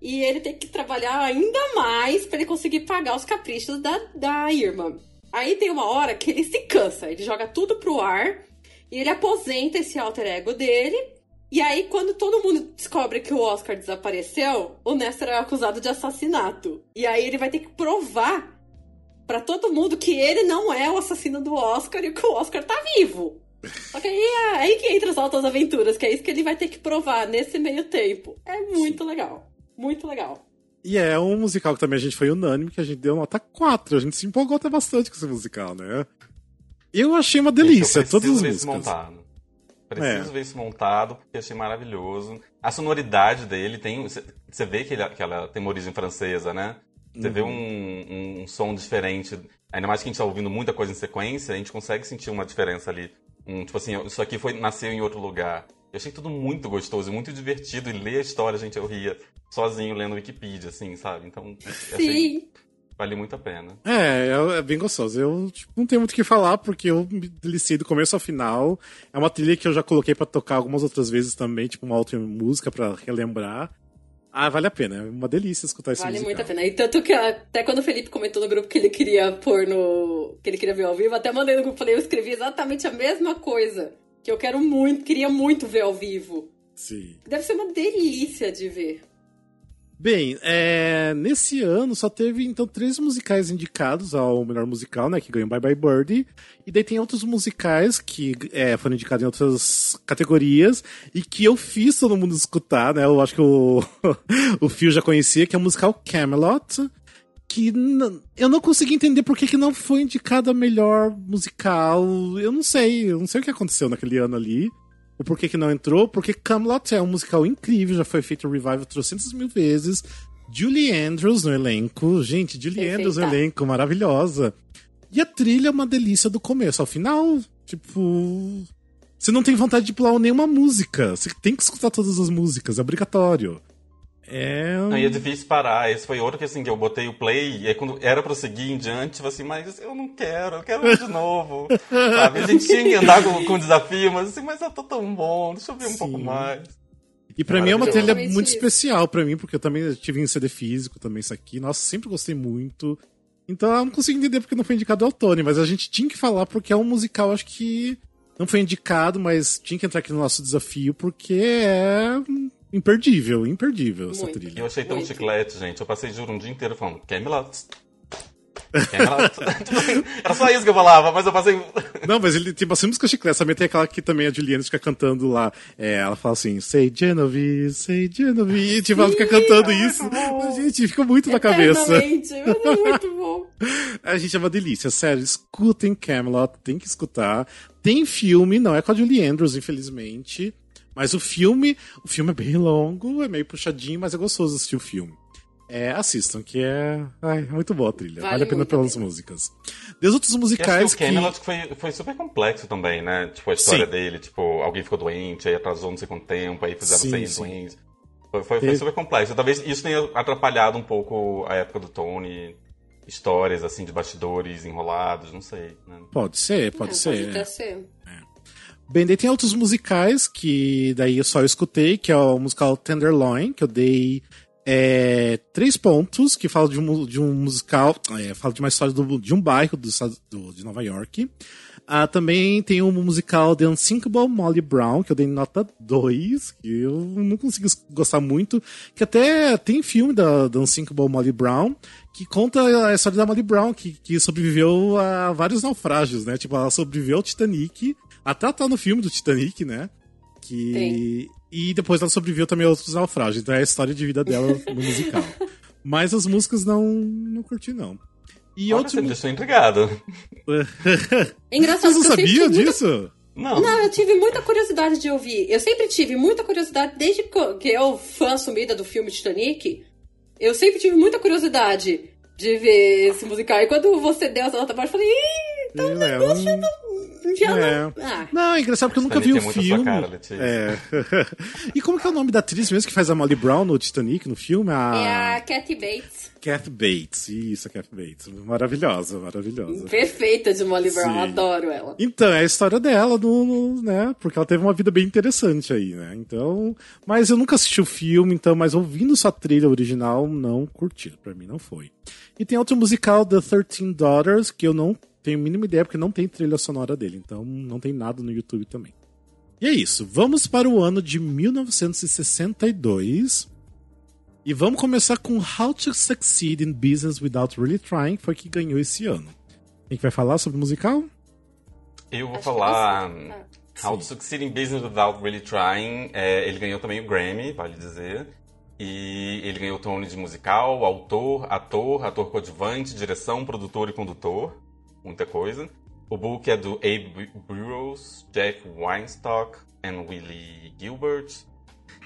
E ele tem que trabalhar ainda mais pra ele conseguir pagar os caprichos da, da Irma. Aí tem uma hora que ele se cansa, ele joga tudo pro ar e ele aposenta esse alter ego dele. E aí, quando todo mundo descobre que o Oscar desapareceu, o Nestor é acusado de assassinato. E aí ele vai ter que provar pra todo mundo que ele não é o assassino do Oscar e que o Oscar tá vivo. Só que aí é aí que entra as altas aventuras, que é isso que ele vai ter que provar nesse meio tempo. É muito legal. Muito legal.
E é um musical que também a gente foi unânime, que a gente deu nota 4. A gente se empolgou até bastante com esse musical, né? Eu achei uma delícia, todas as
preciso ver isso
músicas.
montado. Preciso
É.
ver isso montado, porque achei maravilhoso. A sonoridade dele tem. Você vê que, ele, que ela tem uma origem francesa, né? Você vê
Uhum.
um, um som diferente. Ainda mais que a gente tá ouvindo muita coisa em sequência, a gente consegue sentir uma diferença ali. Um, tipo assim, isso aqui foi, nasceu em outro lugar. Eu achei tudo muito gostoso, muito divertido. E ler a história, gente, eu ria sozinho lendo Wikipedia, assim, sabe? Então,
Sim.
que vale muito a pena.
É, é, é bem gostoso. Eu tipo, não tenho muito o que falar, porque eu me deliciei do começo ao final. É uma trilha que eu já coloquei pra tocar algumas outras vezes também, tipo uma outra música pra relembrar. Ah, vale a pena. É uma delícia escutar esse
Vale
musical.
muito a pena. E tanto que até quando o Felipe comentou no grupo que ele queria pôr no. que ele queria ver ao vivo, até mandei no grupo falei, eu escrevi exatamente a mesma coisa. Que eu quero muito, queria muito ver ao vivo.
Sim.
Deve ser uma delícia de ver.
Bem, é, nesse ano só teve então três musicais indicados ao melhor musical, né? Que ganhou Bye Bye Birdie. E daí tem outros musicais que é, foram indicados em outras categorias e que eu fiz todo mundo escutar, né? Eu acho que o, o Phil já conhecia, que é o musical Camelot. Que eu não consegui entender por que, que não foi indicado a melhor musical. Eu não sei, eu não sei o que aconteceu naquele ano ali o porquê que não entrou, porque Camelot é um musical incrível, já foi feito o revival trocentas mil vezes. Julie Andrews no elenco, gente, Julie Perfeita. Andrews no elenco, maravilhosa. E a trilha é uma delícia do começo ao final, tipo... Você não tem vontade de pular nenhuma música, você tem que escutar todas as músicas, é obrigatório. É.
Não, e é difícil parar. Esse foi outro que assim, que eu botei o play, e aí quando era pra seguir em diante, tipo assim, mas eu não quero, eu quero ver de novo. Sabe? A gente tinha que andar com, com o desafio, mas assim, mas eu tô tão bom, deixa eu ver um Sim. pouco mais.
E pra mim é uma trilha muito isso. especial para mim, porque eu também tive em CD físico também isso aqui. Nossa, sempre gostei muito. Então eu não consigo entender porque não foi indicado ao Tony, mas a gente tinha que falar porque é um musical, acho que não foi indicado, mas tinha que entrar aqui no nosso desafio porque é Imperdível, imperdível Muito. essa trilha.
Eu achei tão Muito. chiclete, gente. Eu passei, juro, um dia inteiro falando Camelot. Camelot. Era só isso que eu falava, mas eu passei.
Não, mas ele tem bastante música chiclete. Também tem aquela que também a Juliana fica cantando lá. É, ela fala assim, Say Genovese, Say Genovese. E tipo, ela fica cantando isso. Mas, gente, fica muito na cabeça.
é muito bom.
A gente é uma delícia, sério. Escutem Camelot, tem que escutar. Tem filme, não é com a Julie Andrews, infelizmente. Mas o filme, o filme é bem longo, é meio puxadinho, mas é gostoso assistir o filme. É, assistam, que é, ai, é muito boa a trilha. Vale, vale a pena pelas músicas. Dos outros musicais
que... O Camelot que... foi, foi super complexo também, né? Tipo, a história sim. dele, tipo, alguém ficou doente, aí atrasou não sei quanto tempo, aí fizeram sim, sair doentes. Foi, foi, foi, super complexo. Talvez isso tenha atrapalhado um pouco a época do Tony. Histórias, assim, de bastidores enrolados, não sei. Né?
Pode ser, pode é, ser.
Pode até ser.
Bem, daí tem outros musicais que daí eu só escutei, que é o musical Tenderloin, que eu dei é, três pontos, que fala de um, de um musical, é, fala de uma história do, de um bairro do, do, de Nova York. Ah, também tem um musical The Unsinkable Molly Brown, que eu dei nota 2, que eu não consigo gostar muito, que até tem filme da The Unsinkable Molly Brown, que conta a história da Molly Brown, que, que sobreviveu a vários naufrágios, né? Tipo, ela sobreviveu ao Titanic, até tá no filme do Titanic, né? Que... Sim. E depois ela sobreviveu também a outros naufrágios. Então é a história de vida dela no musical. Mas as músicas não, não curti, não.
E Olha, outro... você me deixou intrigado.
Engraçado,
você não sabia disso?
Muita... Não. Não, eu tive muita curiosidade de ouvir. Eu sempre tive muita curiosidade, desde que eu, fã assumida do filme Titanic, eu sempre tive muita curiosidade de ver esse musical. E quando você deu essa nota baixa, eu falei, ih, tá um negócio não... Já é.
Ah. Não, é engraçado porque eu nunca vi o filme. Cara, é. e como que é o nome da atriz mesmo que faz a Molly Brown no Titanic, no filme?
A... É a Kathy Bates.
Kathy Bates, isso, a Kathy Bates. Maravilhosa, maravilhosa.
Perfeita de Molly Brown, Sim. adoro ela.
Então, é a história dela, no, no, né? Porque ela teve uma vida bem interessante aí, né? Então. Mas eu nunca assisti o filme, então, mas ouvindo sua trilha original, não curti. Pra mim não foi. E tem outro musical, The Thirteen Daughters, que eu não tenho a mínima ideia porque não tem trilha sonora dele, então não tem nada no YouTube também. E é isso, vamos para o ano de 1962. E vamos começar com How to Succeed in Business Without Really Trying, que foi que ganhou esse ano. Quem que vai falar sobre o musical?
Eu vou Acho falar ah, How to Succeed in Business Without Really Trying. É, ele ganhou também o Grammy, vale dizer. E ele ganhou o Tony de musical, autor, ator, ator coadjuvante, direção, produtor e condutor muita coisa. O book é do Abe Burrows, Jack Weinstock e Willie Gilbert.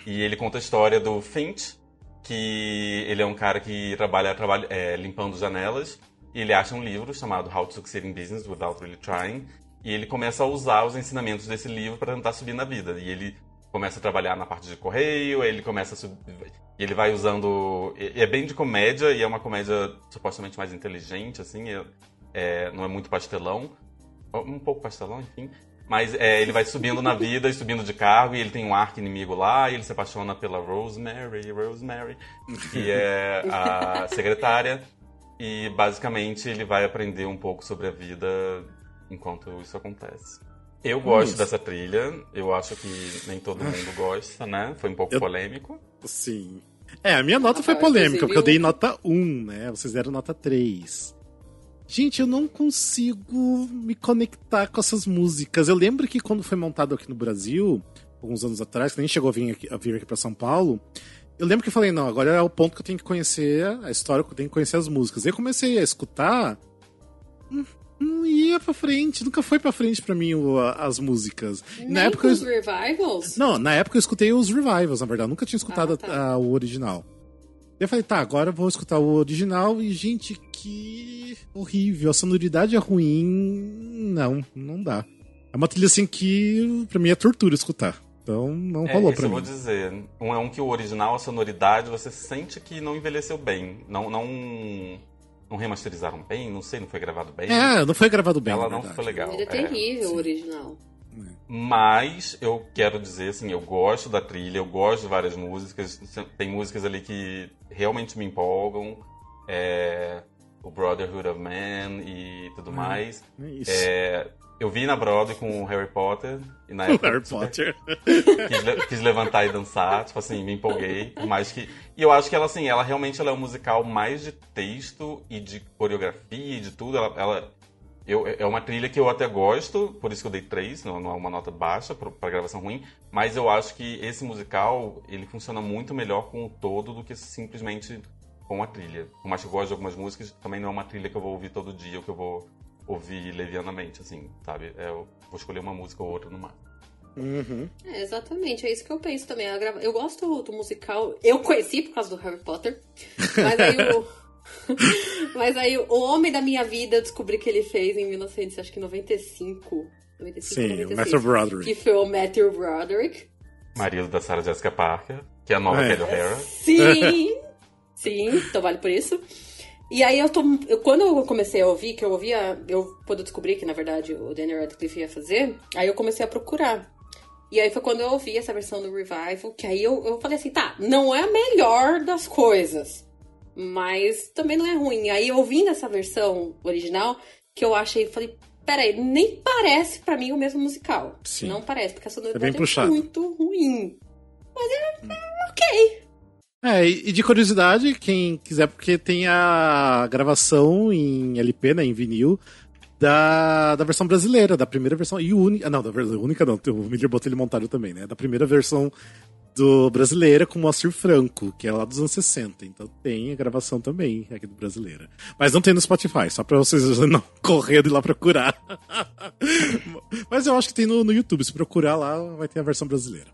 E ele conta a história do Finch, que ele é um cara que trabalha, trabalha é, limpando janelas. E ele acha um livro chamado How to Succeed in Business Without Really Trying. E ele começa a usar os ensinamentos desse livro para tentar subir na vida. E ele começa a trabalhar na parte de correio, ele começa a ele vai usando. É bem de comédia, e é uma comédia supostamente mais inteligente, assim. É, não é muito pastelão. Um pouco pastelão, enfim. Mas é, ele vai subindo na vida e subindo de carro, e ele tem um arco inimigo lá, e ele se apaixona pela Rosemary, Rosemary, que é a secretária. E basicamente ele vai aprender um pouco sobre a vida enquanto isso acontece. Eu gosto isso. dessa trilha, eu acho que nem todo mundo gosta, né? Foi um pouco eu... polêmico.
Sim. É, a minha nota foi
Rafael,
polêmica, porque eu dei nota 1, né? Vocês deram nota 3. Gente, eu não consigo me conectar com essas músicas. Eu lembro que quando foi montado aqui no Brasil, alguns anos atrás, que nem chegou a vir aqui, a vir aqui pra São Paulo, eu lembro que eu falei, não, agora é o ponto que eu tenho que conhecer a história, que eu tenho que conhecer as músicas. Aí eu comecei a escutar, hum, não ia pra frente, nunca foi pra frente pra mim as músicas.
Nem
na época
com
eu,
os revivals?
não, na época eu escutei os revivals, na verdade. Eu nunca tinha escutado
Ah, tá.
a- o original. Eu falei, tá, agora eu vou escutar o original e, gente, que horrível. A sonoridade é ruim. Não, não dá. É uma trilha assim que, pra mim, é tortura escutar. Então, não
É,
rolou
isso
pra
eu
mim.
vou dizer. Um é um que o original, a sonoridade, você sente que não envelheceu bem. Não, não, não remasterizaram bem, não sei, não foi gravado bem.
É, não foi gravado bem.
Ela
na
não
verdade.
foi legal.
Ele é
é.
terrível,
sim.
o original.
Mas eu quero dizer assim, eu gosto da trilha, eu gosto de várias músicas. Tem músicas ali que realmente me empolgam. É, o Brotherhood of Man e tudo mais.
É.
É, eu vi na Broadway com o Harry Potter. E na época
Harry Potter.
quis, quis levantar e dançar, tipo assim, me empolguei. Mais que e eu acho que ela assim, ela realmente ela é um musical mais de texto e de coreografia e de tudo. Ela, ela- eu, é uma trilha que eu até gosto, por isso que eu dei três, não, não é uma nota baixa pra gravação ruim. Mas eu acho que esse musical ele funciona muito melhor com o todo do que simplesmente com a trilha. Por mais que eu goste de algumas músicas, também não é uma trilha que eu vou ouvir todo dia ou que eu vou ouvir levianamente, assim, sabe? É, eu vou escolher uma música ou outra no máximo.
Uhum.
É, exatamente, é isso que eu penso também. Grava- Eu gosto do musical, eu conheci por causa do Harry Potter, mas aí o. mas aí o Homem da Minha Vida eu descobri que ele fez em 1995. 95,
Sim, o
96,
Matthew Broderick.
Que foi o Matthew Broderick.
Marido da Sarah Jessica Parker, que é a nova
É.
Kelly O'Hara.
Sim! Sim, então vale por isso. E aí eu tô. eu- quando eu comecei a ouvir, que eu ouvia. Eu, quando eu descobri que, na verdade, o Daniel Radcliffe ia fazer, aí eu comecei a procurar. E aí foi quando eu ouvi essa versão do Revival, que aí eu, eu falei assim, tá, não é a melhor das coisas. Mas também não é ruim. Aí ouvindo essa versão original, que eu achei, falei, peraí, nem parece pra mim o mesmo musical.
Sim.
Não parece, porque a
É
sonoridade é,
puxado.
muito ruim. Mas é, é ok.
É, e de curiosidade, quem quiser, porque tem a gravação em LP, né, em vinil, da, da versão brasileira, da primeira versão, e única, não, da versão única não, o Miller botou ele montado também, né, da primeira versão do brasileira com o Moacir Franco, que é lá dos anos 60, então tem a gravação também aqui do brasileira. Mas não tem no Spotify, só pra vocês não correndo lá procurar. Mas eu acho que tem no, no YouTube, se procurar lá vai ter a versão brasileira.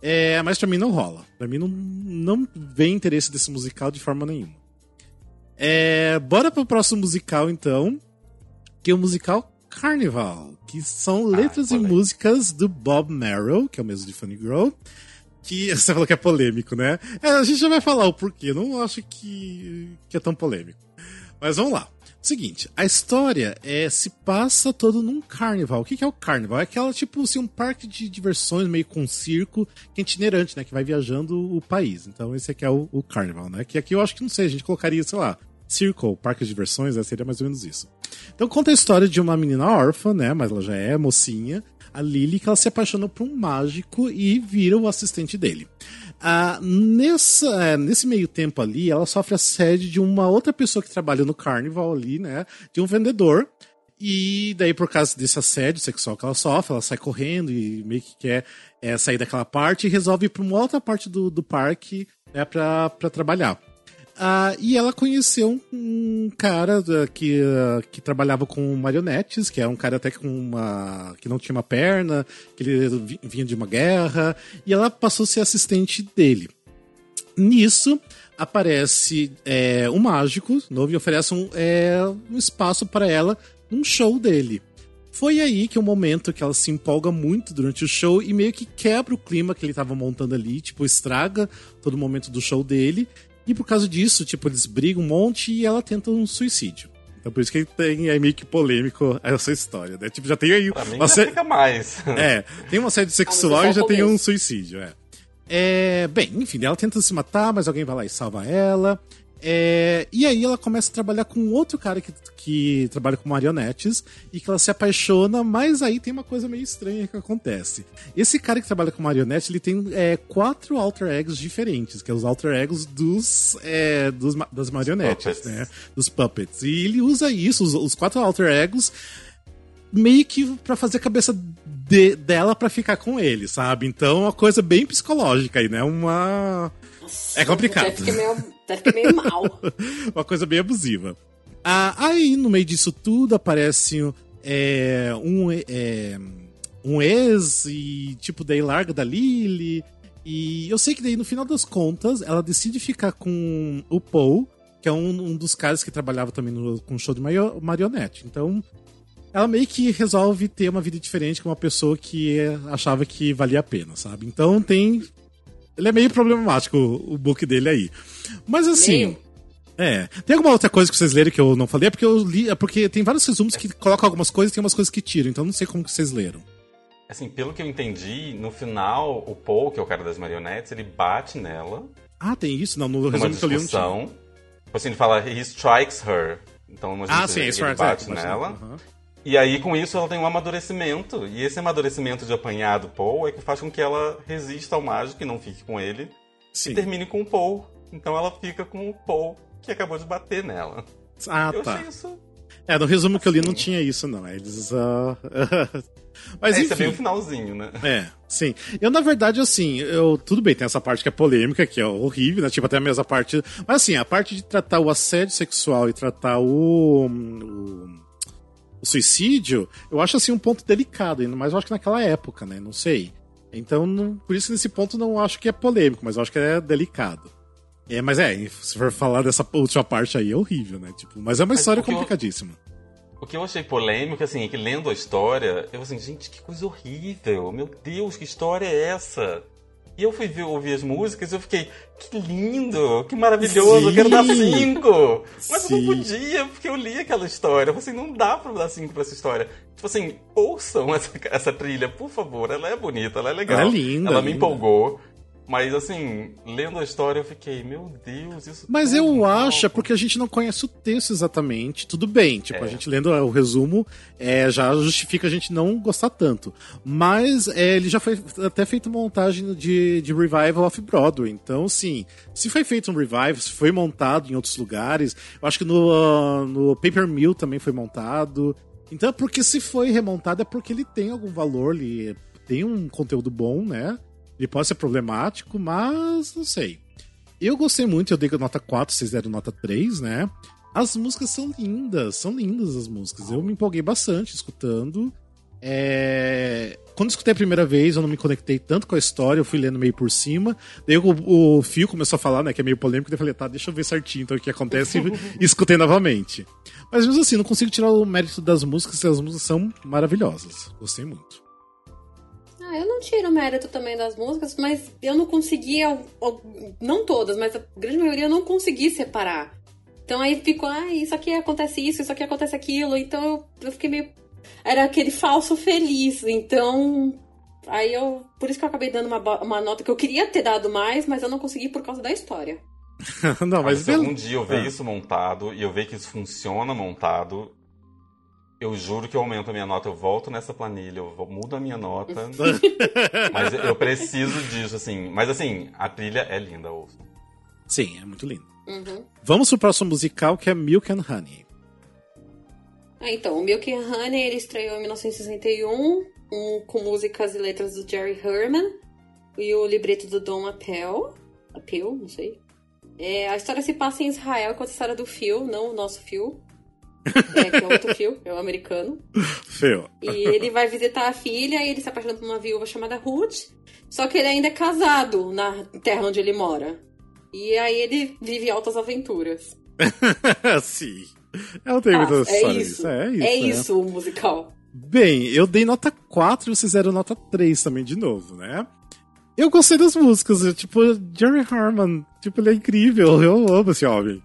É, mas pra mim não rola. Pra mim não, não vem interesse desse musical de forma nenhuma. É, bora pro próximo musical, então. Que é o musical Carnival. Que são letras e
polêmico.
músicas do Bob Merrill, que é o mesmo de Funny Girl. Que você falou que é polêmico, né? É, a gente já vai falar o porquê. Não acho que, que é tão polêmico. Mas vamos lá. Seguinte, a história é se passa todo num carnival. O que, que é o carnival? É aquela, tipo, assim, um parque de diversões meio com circo, que é itinerante, né? Que vai viajando o país. Então, esse aqui é o, o carnival, né? Que aqui eu acho que, não sei, a gente colocaria, sei lá, circo, parque de diversões, né? Seria mais ou menos isso. Então, conta a história de uma menina órfã, né? Mas ela já é mocinha, a Lily, que ela se apaixona por um mágico e vira o assistente dele. Ah, nessa, é, nesse meio tempo ali, ela sofre assédio de uma outra pessoa que trabalha no Carnival ali, né? De um vendedor. E daí, por causa desse assédio sexual que ela sofre, ela sai correndo e meio que quer é, sair daquela parte e resolve ir pra uma outra parte do, do parque né, pra trabalhar. Ah, e ela conheceu um, cara que, ah, que trabalhava com marionetes, que é um cara até com uma. que não tinha uma perna, que ele vi- vinha de uma guerra, e ela passou a ser assistente dele. Nisso aparece é, um mágico novo e oferece um, é, um espaço para ela num show dele. Foi aí que é o momento que ela se empolga muito durante o show e meio que quebra o clima que ele tava montando ali, tipo, estraga todo o momento do show dele. E por causa disso, tipo, eles brigam um monte e ela tenta um suicídio. Então por isso que tem é meio que polêmico essa história, né? Tipo, já tem aí
Pra mim
uma
já
sé-
fica mais.
é, tem uma série sexual
Ah, mas é
e já tem um suicídio, é. É, bem, enfim, ela tenta se matar, mas alguém vai lá e salva ela. É, e aí ela começa a trabalhar com outro cara que, que trabalha com marionetes e que ela se apaixona, mas aí tem uma coisa meio estranha que acontece. Esse cara que trabalha com marionete, ele tem é, quatro alter egos diferentes, que é os alter egos dos, é, dos das marionetes, puppets. né? Dos puppets. E ele usa isso, os, os quatro alter egos, meio que para fazer a cabeça de, dela para ficar com ele, sabe? Então, uma coisa bem psicológica aí, né? Uma. Nossa, é complicado.
Ficar meio, ficar meio mal.
uma coisa bem abusiva. Ah, aí, no meio disso tudo, aparece é, um, é, um ex e, tipo, daí larga da Lily. E eu sei que daí, no final das contas, ela decide ficar com o Paul, que é um, um dos caras que trabalhava também no, com show de marionete. Então, ela meio que resolve ter uma vida diferente com uma pessoa que achava que valia a pena, sabe? Então tem. Ele é meio problemático o book dele aí. Mas assim. Meio. É. Tem alguma outra coisa que vocês leram que eu não falei? É porque eu li. É porque tem vários resumos que colocam algumas coisas e tem umas coisas que tiram. Então não sei como que vocês leram.
Assim, pelo que eu entendi, no final, o Paul, que é o cara das marionetes, ele bate nela.
Ah, tem isso? Não, no resumo que eu li não tinha.
Tipo assim, ele fala, he strikes her. Então,
ah, sim,
ele,
ele
bate nela. Uhum. E aí, com isso, ela tem um amadurecimento. E esse amadurecimento de apanhar do Paul é que faz com que ela resista ao mágico e não fique com ele. Sim. E termine com o Paul. Então ela fica com o Paul que acabou de bater nela.
Ah,
eu
tá.
Achei isso...
É, no resumo que eu li não tinha isso, não. Eles. Uh... Mas
é,
enfim.
Isso é bem o finalzinho, né?
É, sim. Eu, na verdade, assim, eu. Tudo bem, tem essa parte que é polêmica, que é horrível, né? Tipo, até a mesma parte. Mas assim, a parte de tratar o assédio sexual e tratar o, o o suicídio, eu acho assim um ponto delicado, ainda mais eu acho que naquela época, né? Não sei. Então, não, por isso nesse ponto não acho que é polêmico, mas eu acho que é delicado. É, mas é, se for falar dessa última parte aí, é horrível, né? Tipo, mas é uma mas história complicadíssima.
Eu, o que eu achei polêmico, assim, é que lendo a história, eu assim, gente, que coisa horrível. Meu Deus, que história é essa? E eu fui ver, ouvir as músicas e eu fiquei, que lindo, que maravilhoso, Sim. eu quero dar cinco. Mas Sim. eu não podia, porque eu li aquela história. Eu falei assim, não dá pra dar cinco pra essa história. Tipo assim, ouçam essa, essa trilha, por favor. Ela é bonita, ela é legal.
Ela é linda.
Ela
me
linda. empolgou. Mas assim, lendo a história eu fiquei, meu Deus, isso.
Mas eu acho, é porque a gente não conhece o texto exatamente. Tudo bem, tipo, é. a gente lendo o resumo é, já justifica a gente não gostar tanto. Mas é, ele já foi até feito montagem de, de revival of Broadway. Então, sim, se foi feito um revival, se foi montado em outros lugares, eu acho que no, uh, no Paper Mill também foi montado. Então, é porque se foi remontado é porque ele tem algum valor, ele tem um conteúdo bom, né? Ele pode ser problemático, mas não sei. Eu gostei muito, eu dei nota 4, vocês deram nota 3, né? As músicas são lindas, são lindas as músicas. Eu me empolguei bastante escutando. É... Quando escutei a primeira vez, eu não me conectei tanto com a história, eu fui lendo meio por cima. Daí o, o Fio começou a falar, né, que é meio polêmico, daí eu falei, tá, deixa eu ver certinho então, o que acontece e escutei novamente. Mas mesmo assim, não consigo tirar o mérito das músicas, as músicas são maravilhosas. Gostei muito.
Ah, eu não tiro o mérito também das músicas, mas eu não conseguia, não todas, mas a grande maioria eu não consegui separar. Então aí ficou, ah, isso aqui acontece isso, isso aqui acontece aquilo, então eu, fiquei meio. Era aquele falso feliz, então. Aí eu. Por isso que eu acabei dando uma, uma nota que eu queria ter dado mais, mas eu não consegui por causa da história.
não, mas,
se algum dia eu ver ah. isso montado e eu ver que isso funciona montado, eu juro que eu aumento a minha nota, eu volto nessa planilha, eu mudo a minha nota. mas eu preciso disso, assim. Mas assim, a trilha é linda, ouça.
Sim, é muito linda. Uhum. Vamos pro próximo musical que é Milk and Honey.
Ah, então, o Milk and Honey ele estreou em 1961 um, com músicas e letras do Jerry Herman e o libreto do Don Appel. Appel, não sei. É, a história se passa em Israel, com a história do Phil, não o nosso Phil. É, que é outro fio, é o americano.
Fio.
E ele vai visitar a filha e ele se apaixona por uma viúva chamada Ruth. Só que ele ainda é casado na terra onde ele mora. E aí ele vive altas aventuras.
Sim. Eu tenho ah, muitas
é isso. É isso, é isso é. o musical.
Bem, eu dei nota 4 e vocês deram nota 3 também de novo, né? Eu gostei das músicas, tipo, Jerry Harmon, tipo, ele é incrível, eu amo esse homem.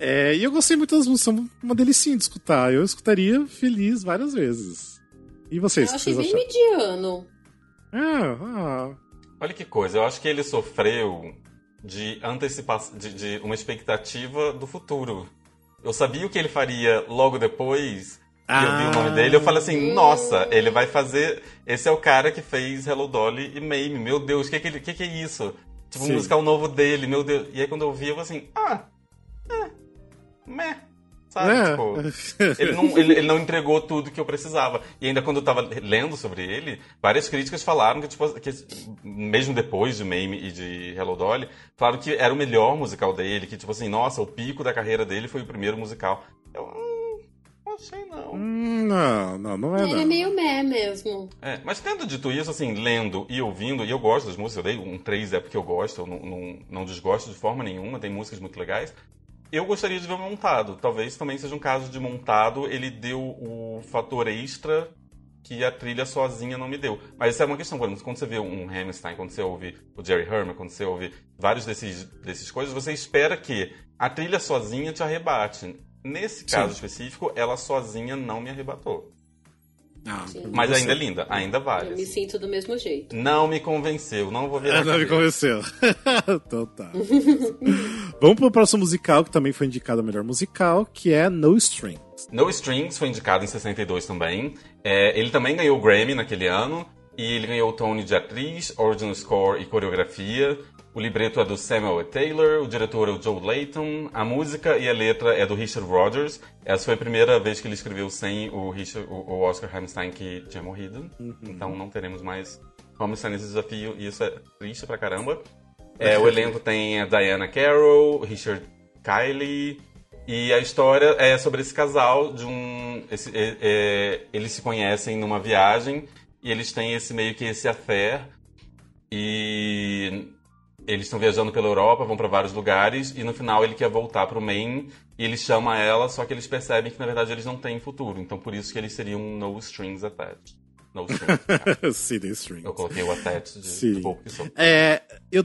É, e eu gostei muito das músicas, são uma delicinha de escutar. Eu escutaria feliz várias vezes. E vocês?
Eu achei
bem
acharam? mediano.
Ah, ah.
Olha que coisa, eu acho que ele sofreu de antecipação, de, de uma expectativa do futuro. Eu sabia o que ele faria logo depois, e eu vi o nome dele, eu falei assim, nossa, ele vai fazer. Esse é o cara que fez Hello Dolly e Mame. Meu Deus, o que, que, ele- que, que é isso? Tipo,
Sim.
um musical novo dele, meu Deus. E aí quando eu vi, eu falei assim, ah, meh. Sabe?
É.
Tipo, ele não, ele, ele não entregou tudo que eu precisava. E ainda quando eu tava lendo sobre ele, várias críticas falaram que, tipo, que mesmo depois de Mame e de Hello Dolly, falaram que era o melhor musical dele, que, tipo assim, nossa, o pico da carreira dele foi o primeiro musical. Eu hum, não achei, não.
Hum, não, não, não é
Ele
não.
é meio meh mesmo.
É, mas tendo dito isso, assim, lendo e ouvindo, e eu gosto das músicas, eu dei um 3 é porque eu gosto, eu não, não, não desgosto de forma nenhuma, tem músicas muito legais. Eu gostaria de ver montado. Talvez também seja um caso de montado, ele deu o fator extra que a trilha sozinha não me deu. Mas isso é uma questão, por exemplo, quando você vê um Hammerstein, quando você ouve o Jerry Herman, quando você ouve vários desses, desses coisas, você espera que a trilha sozinha te arrebate. Nesse caso específico, ela sozinha não me arrebatou.
Ah,
Mas ainda é linda, ainda
Eu
vale.
me sinto do mesmo jeito.
Não me convenceu, não vou ver.
Ah, não me convenceu. então tá. Vamos pro próximo musical, que também foi indicado a melhor musical, que é No Strings.
No Strings foi indicado em 62 também. É, ele também ganhou o Grammy naquele ano. E ele ganhou o Tony de atriz, original score e coreografia. O libreto é do Samuel. Taylor, o diretor é o Joe Layton, a música e a letra é do Richard Rodgers. Essa foi a primeira vez que ele escreveu sem o, Richard, o Oscar Hammerstein que tinha morrido. Então não teremos mais Hammerstein nesse desafio e isso é triste pra caramba. É, o elenco tem a Diana Carroll, Richard Kiley, e a história é sobre esse casal de um. esse- é- é, eles se conhecem numa viagem e eles têm esse meio que esse affair. E eles estão viajando pela Europa, vão para vários lugares e no final ele quer voltar pro Maine e ele chama ela, só que eles percebem que na verdade eles não têm futuro. Então por isso que eles seriam no strings attached. No strings. attached.
Sim, The Strings.
Eu coloquei o attached de,
Sim.
de pouco que sou.
É, eu,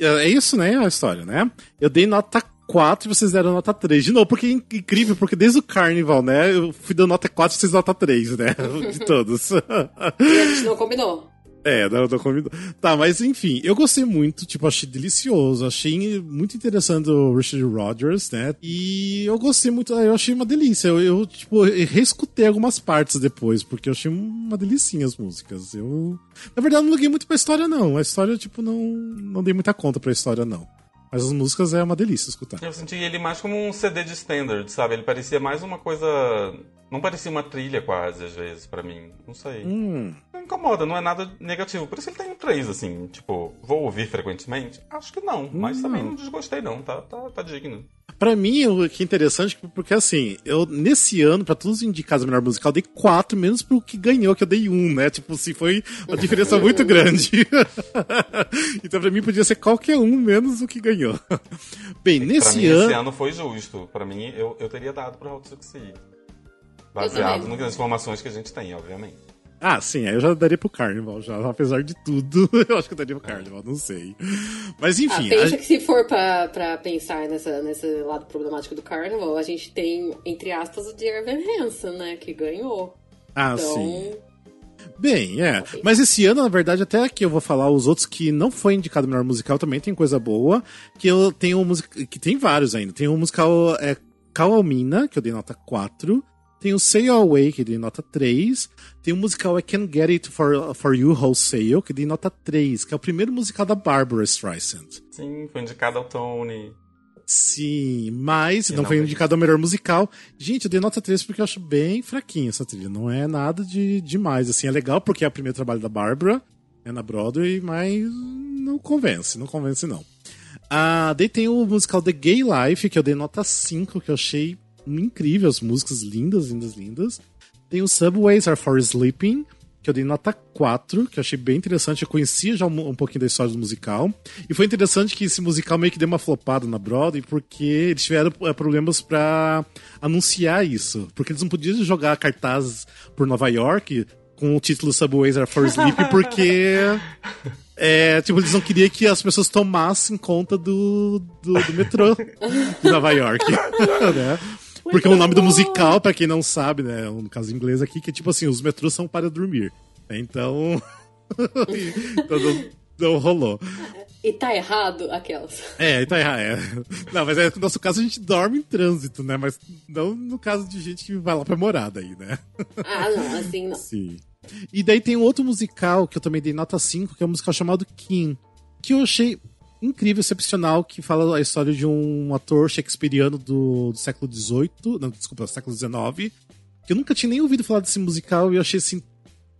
é isso, né? A história, né? Eu dei nota 4 e vocês deram nota 3. De novo, porque é incrível, porque desde o Carnival, né? Eu fui dando nota 4 e vocês nota 3, né? De todos.
E a gente não combinou.
É, não, não combinou. Tá, mas enfim, eu gostei muito, tipo, achei delicioso, achei muito interessante o Richard Rodgers, né? E eu gostei muito, eu achei uma delícia. Eu, eu tipo, eu reescutei algumas partes depois, porque eu achei uma delicinha as músicas. Eu, na verdade, não liguei muito pra história, não. A história, tipo, não, não dei muita conta pra história, não. Mas as músicas é uma delícia escutar.
Eu senti ele mais como um CD de standard, sabe? Ele parecia mais uma coisa. Não parecia uma trilha quase, às vezes, pra mim. Não sei.
Hum.
Não incomoda, não é nada negativo. Por isso ele tem um 3, assim. Tipo, vou ouvir frequentemente? Acho que não. Mas também não desgostei, não. Tá, tá, tá digno.
Pra mim, o que é interessante, porque assim, eu, nesse ano, pra todos os indicados a melhor musical, eu dei 4 menos pro que ganhou, que eu dei 1, né? Tipo assim, foi uma diferença muito grande. então pra mim podia ser qualquer um menos o que ganhou. Bem,
pra
nesse
mim,
ano.
esse ano foi justo. Pra mim, eu, eu teria dado pro How to Succeed. Baseado nas informações que a gente tem, obviamente.
Ah, sim, aí eu já daria pro Carnival, já, apesar de tudo, eu acho que eu daria pro Carnival, não sei. Mas
Ah,
enfim.
pensa
a-
que se for pra, pra pensar nessa, nesse lado problemático do Carnival, a gente tem, entre aspas, o Dear Evan Hansen, né? Que ganhou.
Ah,
Então,
sim. Bem, é. Mas esse ano, na verdade, até que eu vou falar os outros que não foi indicado melhor musical também tem coisa boa. Que eu tenho um musical. Que tem vários ainda. Tem um musical é, Calmina, que eu dei nota 4. Tem o Say Your Way, que eu dei nota 3. Tem o musical I Can Get It For, for You Wholesale, que dei nota 3, que é o primeiro musical da Barbara Streisand.
Sim, foi indicado ao Tony.
Sim, mas não
não
foi
foi
indicado ao melhor musical. Gente, eu dei nota 3 porque eu acho bem fraquinha essa trilha. Não é nada de demais. Assim, é legal porque é o primeiro trabalho da Barbara, é na Broadway, mas não convence, não convence não. Ah, daí tem o musical The Gay Life, que eu dei nota 5, que eu achei incrível, as músicas lindas, lindas, lindas. Tem o Subways Are For Sleeping, que eu dei nota 4, que eu achei bem interessante. Eu conhecia já um, um pouquinho da história do musical. E foi interessante que esse musical meio que deu uma flopada na Broadway, porque eles tiveram eh, problemas pra anunciar isso. Porque eles não podiam jogar cartazes por Nova York com o título Subways Are For Sleeping, porque... É, tipo, eles não queriam que as pessoas tomassem conta do, do, do metrô de Nova York. né? Porque o nome do musical, pra quem não sabe, né? No caso inglês aqui, que é tipo assim, os metrôs são para dormir. Então. então não, não rolou.
E tá errado aquelas.
É, tá errado. É. Não, mas é, no nosso caso a gente dorme em trânsito, né? Mas não no caso de gente que vai lá pra morada aí, né?
Ah, não, assim não.
Sim. E daí tem um outro musical que eu também dei nota 5, que é um musical chamado Kim, que eu achei incrível, excepcional, que fala a história de um ator shakespeariano do, do século XVIII, não, desculpa, século XIX, que eu nunca tinha nem ouvido falar desse musical e eu achei assim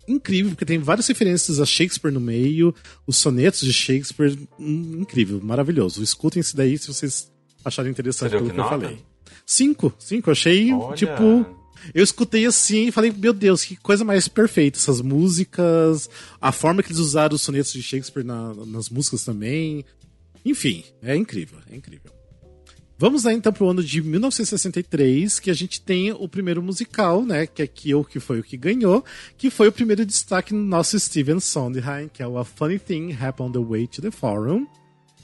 incrível, porque tem várias referências a Shakespeare no meio, os sonetos de Shakespeare, hum, incrível, maravilhoso. Escutem esse daí se vocês acharem interessante pelo
que
que eu falei. Cinco, cinco, achei,
Olha.
tipo, eu escutei assim e falei, meu Deus, que coisa mais perfeita. Essas músicas, a forma que eles usaram os sonetos de Shakespeare na- nas músicas também. Enfim, é incrível, é incrível. Vamos lá então pro ano de 1963, que a gente tem o primeiro musical, né? Que aqui o que foi o que ganhou, que foi o primeiro destaque no nosso Steven Sondheim, que é o A Funny Thing Happened on the Way to the Forum.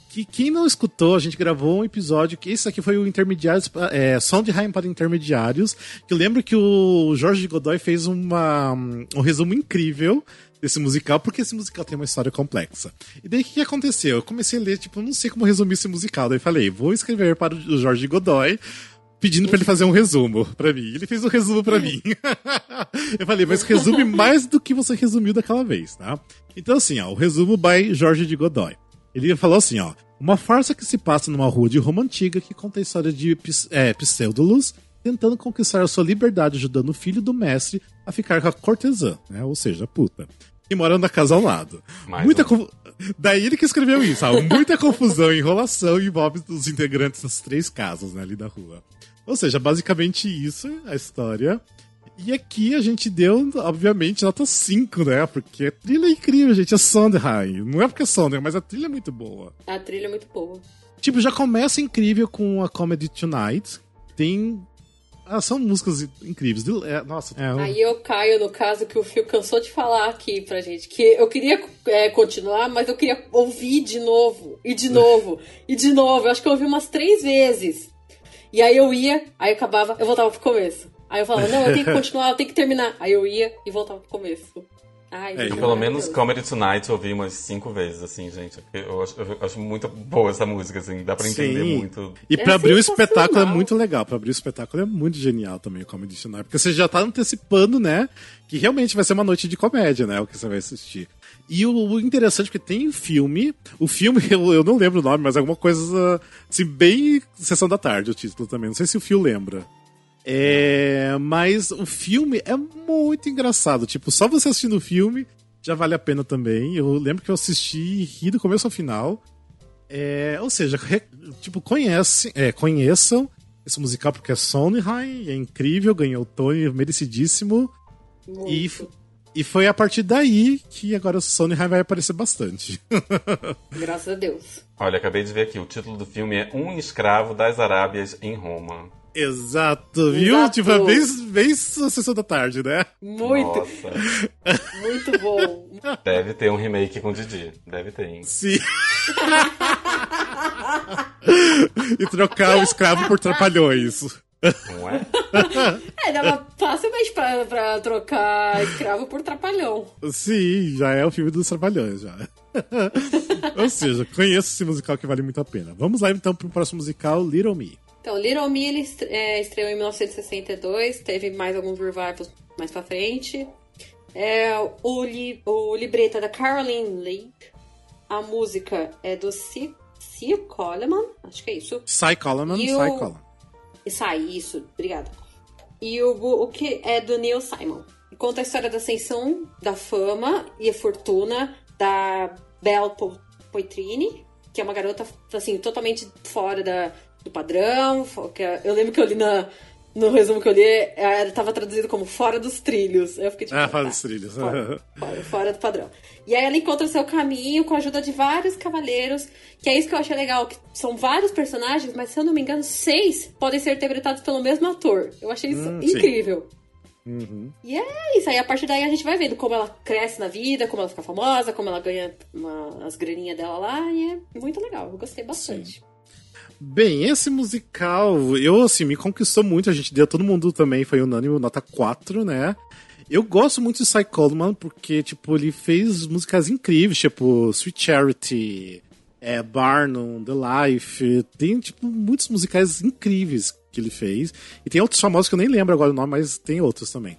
Que quem não escutou, a gente gravou um episódio que esse aqui foi o Intermediários, é, Sondheim para Intermediários, que eu lembro que o Jorge Godoy fez uma, um resumo incrível desse musical, porque esse musical tem uma história complexa. E daí o que, que aconteceu? Eu comecei a ler, tipo, não sei como resumir esse musical. Daí falei, vou escrever para o Jorge Godoy, pedindo pra ele fazer um resumo pra mim. Ele fez um resumo pra mim. eu falei, mas resume mais do que você resumiu daquela vez, tá? Então, assim, ó, o resumo by Jorge de Godoy. Ele falou assim, ó. Uma farsa que se passa numa rua de Roma antiga que conta a história de é, Pseudolos tentando conquistar a sua liberdade ajudando o filho do mestre a ficar com a cortesã, né? Ou seja, a puta. E morando na casa ao lado.
Mais
Muita
um.
confu- Daí ele que escreveu isso, ó. Muita confusão e enrolação envolve os integrantes das três casas, né, ali da rua. Ou seja, basicamente isso é a história. E aqui a gente deu, obviamente, nota 5, né? Porque a trilha é incrível, gente. É Sondheim. Não é porque é Sondheim, mas a trilha é muito boa.
A trilha é muito boa.
Tipo, já começa incrível com a Comedy Tonight. Tem. Ah, são músicas incríveis. É, nossa, é um-
Aí eu caio no caso que o Fio cansou de falar aqui pra gente. Que eu queria é, continuar, mas eu queria ouvir de novo, e de novo, e de novo. Eu acho que eu ouvi umas três vezes. E aí eu ia, aí acabava, eu voltava pro começo. Aí eu falava, não, eu tenho que continuar, eu tenho que terminar. Aí eu ia e voltava pro começo. Ai,
É,
Pelo menos. Comedy Tonight eu ouvi umas cinco vezes, assim, gente. Eu acho, eu acho muito boa essa música, assim. Dá pra entender
Sim.
muito.
E
É
pra abrir o espetáculo é muito legal. Pra abrir o espetáculo é muito genial também o Comedy Tonight. Porque você já tá antecipando, né? Que realmente vai ser uma noite de comédia, né? O que você vai assistir. E o, o interessante é que tem filme. O filme, eu, eu não lembro o nome, mas alguma coisa assim, bem Sessão da Tarde, o título também. Não sei se o Fio lembra. É, mas o filme é muito engraçado. Tipo, só você assistindo o filme já vale a pena também. Eu lembro que eu assisti e ri do começo ao final. É, ou seja, re- tipo, conhece, é, conheçam esse musical porque é Sondheim, é incrível, ganhou o Tony, merecidíssimo.
Muito.
E, e foi a partir daí que agora o Sondheim vai aparecer bastante.
Graças a Deus.
Olha, acabei de ver aqui, o título do filme é Um Escravo das Arábias em Roma.
Exato, viu?
Exato.
Tipo, é bem, bem a sessão da tarde, né?
Muito,
Nossa,
muito bom.
deve ter um remake com Didi. Deve ter, hein?
Sim. e trocar o escravo por trapalhões.
Não é?
É, dava facilmente pra, pra trocar escravo por trapalhão.
Sim, já é o filme dos trapalhões, já. Ou seja, conheço esse musical que vale muito a pena. Vamos lá então pro próximo musical, Little Me.
Então, Little Me ele é, estreou em 1962, teve mais alguns revivals mais pra frente. É, o, li, o libreto é da Caroline Lake. A música é do C. C. Coleman, acho que é isso.
Cy Coleman,
E
Cy
o-
Coleman.
Isso aí, isso, obrigada. E o, o que é do Neil Simon. Conta a história da ascensão, da fama e a fortuna da Belle Po- Poitrini, que é uma garota, assim, totalmente fora da, do padrão. é- Eu lembro que eu li na, no resumo que eu li, é, tava traduzido como fora dos trilhos. Eu fiquei tipo,
Ah, fora
tá,
dos trilhos.
Fora, fora, fora do padrão. E aí ela encontra seu caminho com a ajuda de vários cavaleiros, que é isso que eu achei legal, que são vários personagens, mas se eu não me engano, seis podem ser interpretados pelo mesmo ator. Eu achei isso
Hum, sim.
incrível.
Uhum.
E é isso aí, a partir daí a gente vai vendo como ela cresce na vida, como ela fica famosa, como ela ganha uma- as graninhas dela lá, e é muito legal, eu gostei bastante.
Bem, esse musical, eu assim, me conquistou muito. A gente deu, todo mundo também foi unânime, nota 4, né? Eu gosto muito de Cy Coleman porque, tipo, ele fez músicas incríveis, tipo Sweet Charity, é, Barnum, The Life. Tem, tipo, muitos musicais incríveis que ele fez. E tem outros famosos que eu nem lembro agora o nome, mas tem outros também.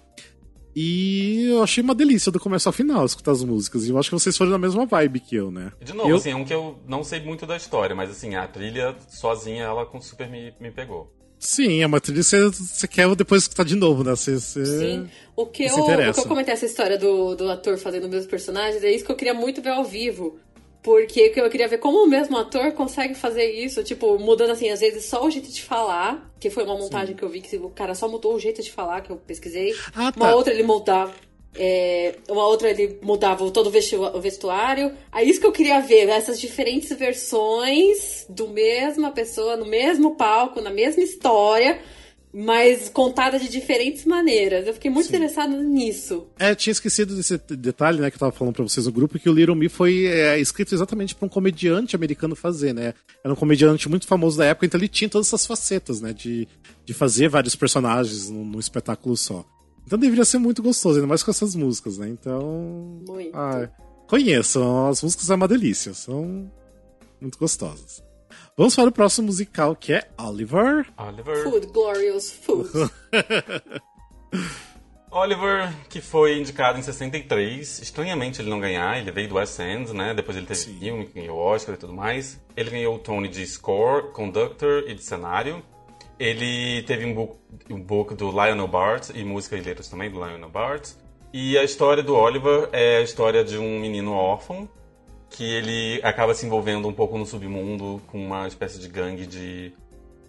E eu achei uma delícia do começo ao final escutar as músicas. E eu acho que vocês foram na mesma vibe que eu, né?
De novo,
eu...
assim, é um que eu não sei muito da história, mas assim, a trilha sozinha, ela com super me, me pegou.
Sim, é uma trilha que você, quer depois escutar de novo, né? Você, você
Sim. O que, eu, o que eu comentei essa história do, do ator fazendo os mesmos personagens, é isso que eu queria muito ver ao vivo. Porque eu queria ver como o mesmo ator consegue fazer isso, tipo, mudando assim, às vezes só o jeito de falar, que foi uma montagem Sim. que eu vi que o cara só mudou o jeito de falar, que eu pesquisei. Ah, tá. Uma outra ele mudava. É, uma outra ele mudava todo o vestuário. Aí isso que eu queria ver, essas diferentes versões do mesma pessoa, no mesmo palco, na mesma história mas contada de diferentes maneiras. Eu fiquei muito Sim. interessada nisso.
É, tinha esquecido desse detalhe, né, que eu tava falando pra vocês no grupo, que o Little Me foi é, escrito exatamente pra um comediante americano fazer, né? Era um comediante muito famoso da época, então ele tinha todas essas facetas, né, de, de fazer vários personagens num, num espetáculo só. Então deveria ser muito gostoso, ainda mais com essas músicas, né? Então.
Muito.
Ah, conheçam, as músicas são uma delícia, são muito gostosas. Vamos para o próximo musical que é Oliver.
Oliver.
Food, Glorious Food.
Oliver, que foi indicado em 63, estranhamente ele não ganhar, ele veio do West End, né? Depois ele teve Sim. filme, ganhou Oscar e tudo mais. Ele ganhou o Tony de Score, Conductor e de Cenário. Ele teve um book, um book do Lionel Bart e música e letras também do Lionel Bart. E a história do Oliver é a história de um menino órfão que ele acaba se envolvendo um pouco no submundo com uma espécie de gangue de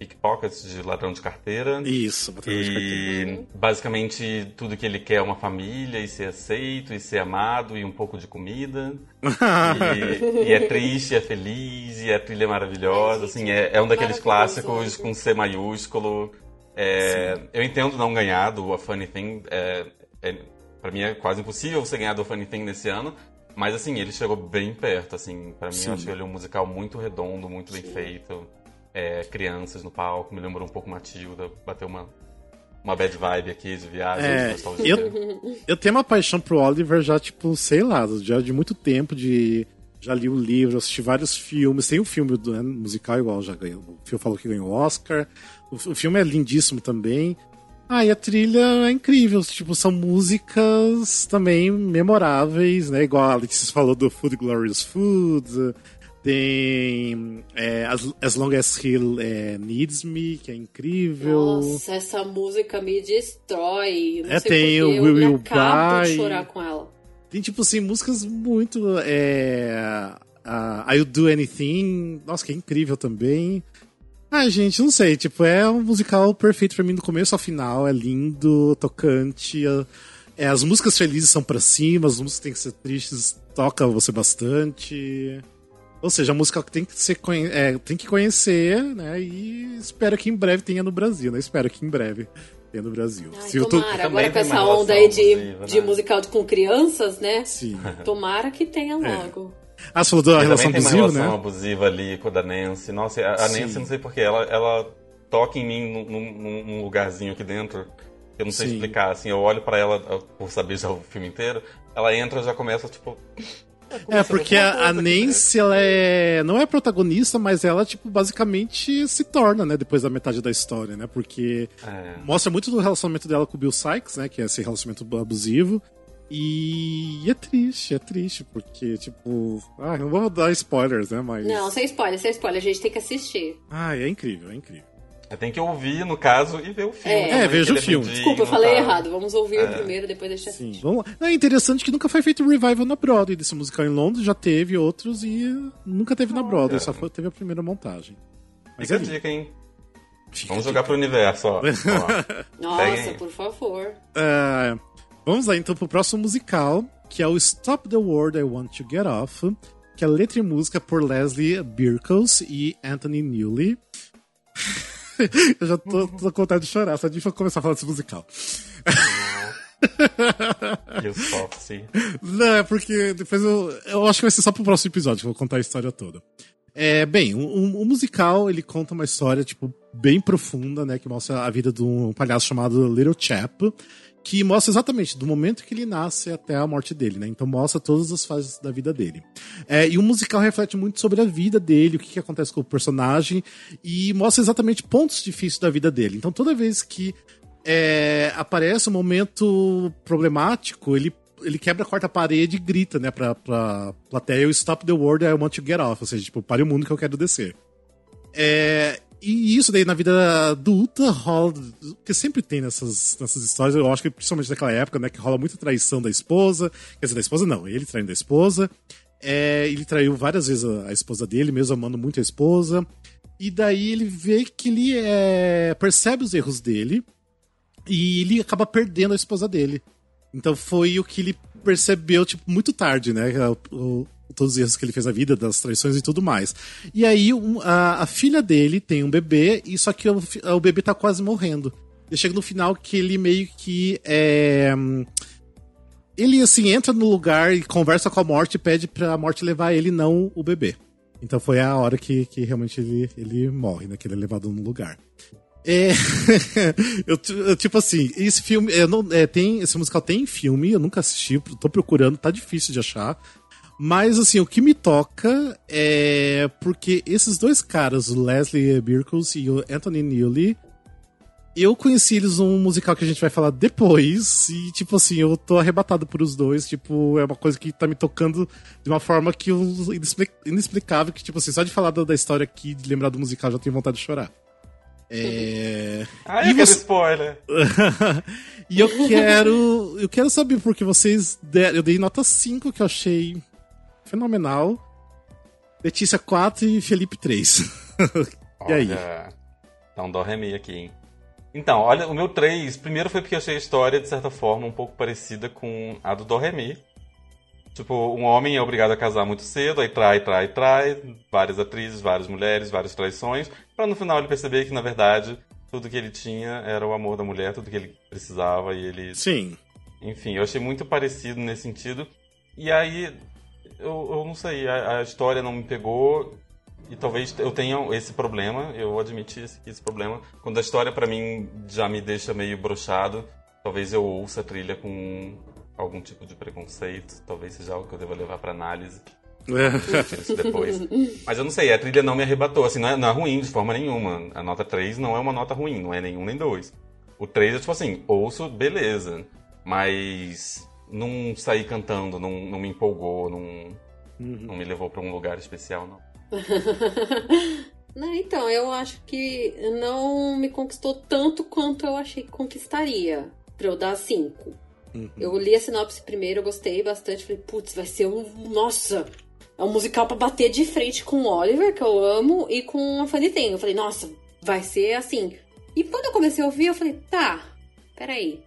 pickpockets, de ladrão de carteira.
Isso,
ladrão e, de carteira. basicamente tudo que ele quer é uma família e ser aceito e ser amado e um pouco de comida. e, e, é triste, é feliz e a trilha é maravilhosa. assim, é, é um daqueles clássicos com C maiúsculo. É, eu entendo não ganhar do A Funny Thing. É, é, pra mim é quase impossível você ganhar do A Funny Thing nesse ano. Mas assim, ele chegou bem perto, assim, para mim Sim. eu achei ele um musical muito redondo, muito Sim. bem feito. É, crianças no palco, me lembrou um pouco Matilda, bateu uma, uma bad vibe aqui de viagem, é, de.
Eu, eu tenho uma paixão pro Oliver já, tipo, sei lá, já de muito tempo, de. Já li o livro, assisti vários filmes. Tem o um filme do né, musical igual, já ganhou. O Phil falou que ganhou o Oscar. O, o filme é lindíssimo também. Ah, e a trilha é incrível. Tipo, são músicas também memoráveis, né? Igual a Alex falou do Food Glorious Food. Tem é, As, As Long As He é, Needs Me, que é incrível.
Nossa, essa música me destrói. Não
é, tem o Will Will
Buy. de chorar com ela.
Tem, tipo assim, músicas muito... É, uh, I'll Do Anything. Nossa, que é incrível também. Ah, gente, não sei. Tipo, é um musical perfeito para mim do começo ao final. É lindo, tocante. É, as músicas felizes são para cima, as músicas têm que ser tristes, toca você bastante. Ou seja, a música que tem que ser é, tem que conhecer, né? E espero que em breve tenha no Brasil, né? Espero que em breve tenha no Brasil.
Ai, Se tomara, tô... agora com essa onda aí de, de né? musical com crianças, né?
Sim.
Tomara que tenha é. logo.
É. Ah, você falou da relação
abusiva,
né?
uma relação abusiva ali com a da Nancy. Nossa, a, a Nancy, não sei porquê, ela, ela toca em mim num, num lugarzinho aqui dentro. Eu não sei Sim. explicar, assim, eu olho para ela por saber já o filme inteiro, ela entra já começa, tipo...
É, porque a, a Nancy, ela é. Não é protagonista, mas ela, tipo, basicamente se torna, né, depois da metade da história, né? Porque é. mostra muito do relacionamento dela com o Bill Sykes, né? Que é esse relacionamento abusivo. E é triste, é triste, porque, tipo. Ah, não vou dar spoilers, né? Mas.
Não, sem spoiler, sem spoiler, a gente tem que assistir.
Ah, é incrível, é incrível.
Tem que ouvir, no caso, e ver o filme.
É, é veja o é filme.
Desculpa, eu falei caso. errado. Vamos ouvir é. o primeiro, depois deixa Sim,
vamos lá. É interessante que nunca foi feito revival na Broadway desse musical em Londres, já teve outros e nunca teve na Broadway, só foi, teve a primeira montagem.
Mas Fica é a dica, hein? Fica Vamos jogar pro universo, ó.
Nossa, por favor.
É, vamos lá então pro próximo musical, que é o Stop the World I Want to Get Off, que é letra e música por Leslie Birkles e Anthony Newley. eu já tô, tô com vontade de chorar, só de começar a falar desse musical.
Eu sofro, sim.
Não, é porque depois eu. Eu acho que vai ser só pro próximo episódio que eu vou contar a história toda. É, bem, o um, um, musical, ele conta uma história, tipo, bem profunda, né? Que mostra a vida de um palhaço chamado Little Chap. Que mostra exatamente do momento que ele nasce até a morte dele, né? Então mostra todas as fases da vida dele. É, e o musical reflete muito sobre a vida dele, o que, que acontece com o personagem, e mostra exatamente pontos difíceis da vida dele. Então toda vez que é, aparece um momento problemático, ele ele quebra a quarta parede e grita, né, pra, pra plateia, Stop the world, I want to get off. Ou seja, tipo, pare o mundo que eu quero descer. É, e isso daí na vida adulta rola. Porque sempre tem nessas, nessas histórias, eu acho que principalmente naquela época, né? Que rola muita traição da esposa. Quer dizer, da esposa não, ele traindo da esposa. É, ele traiu várias vezes a, a, esposa dele, mesmo amando muito a esposa. E daí ele vê que ele é, percebe os erros dele. E ele acaba perdendo a esposa dele. Então foi o que ele percebeu, tipo, muito tarde, né? O, o, todos os erros que ele fez na vida, das traições e tudo mais. E aí um, a, a, filha dele tem um bebê, e só que o, o bebê tá quase morrendo. E chega no final que ele meio que é, ele assim entra no lugar e conversa com a morte e pede pra morte levar ele, não o bebê. Então foi a hora que, que realmente ele, ele morre, né? Que ele é levado no lugar. É. eu, tipo assim, esse filme. Não, é, tem, esse musical tem filme, eu nunca assisti, tô procurando, tá difícil de achar. Mas, assim, o que me toca é porque esses dois caras, o Leslie Birkles e o Anthony Newley, eu conheci eles num musical que a gente vai falar depois, e, tipo assim, eu tô arrebatado por os dois, tipo, é uma coisa que tá me tocando de uma forma que eu, inexplicável, que, tipo assim, só de falar da, história aqui, de lembrar do musical, já tenho vontade de chorar.
É... Ah, e você... spoiler.
e eu quero. Eu quero saber porque vocês deram. Eu dei nota 5, que eu achei fenomenal. Letícia 4 e Felipe 3. e aí?
Tá um dó remi aqui, hein? Então, olha, o meu 3, primeiro foi porque eu achei a história, de certa forma, um pouco parecida com a do Doremi. Tipo, um homem é obrigado a casar muito cedo, aí trai, trai, trai, várias atrizes, várias mulheres, várias traições, para no final ele perceber que, na verdade, tudo que ele tinha era o amor da mulher, tudo que ele precisava e ele...
Sim.
Enfim, eu achei muito parecido nesse sentido. E aí, eu, eu não sei, a, a, história não me pegou e talvez eu tenha esse problema, eu admiti esse, esse problema. Quando a história para mim já me deixa meio brochado, talvez eu ouça a trilha com algum tipo de preconceito, talvez seja algo que eu deva levar para análise. isso depois. Mas eu não sei, a trilha não me arrebatou, assim, não é, não é ruim de forma nenhuma. A nota 3 não é uma nota ruim, não é nenhum nem dois. O 3 é tipo assim, ouço, beleza. Mas não saí cantando, não, não me empolgou, não, uhum. não me levou para um lugar especial, não.
não. Então, eu acho que não me conquistou tanto quanto eu achei que conquistaria. Pra eu dar 5. Uhum. Eu li a sinopse primeiro, eu gostei bastante. Falei, putz, vai ser um. Nossa! É um musical para bater de frente com o Oliver, que eu amo, e com a Fanny Tem. Eu falei, nossa, vai ser assim. E quando eu comecei a ouvir, eu falei, tá, peraí.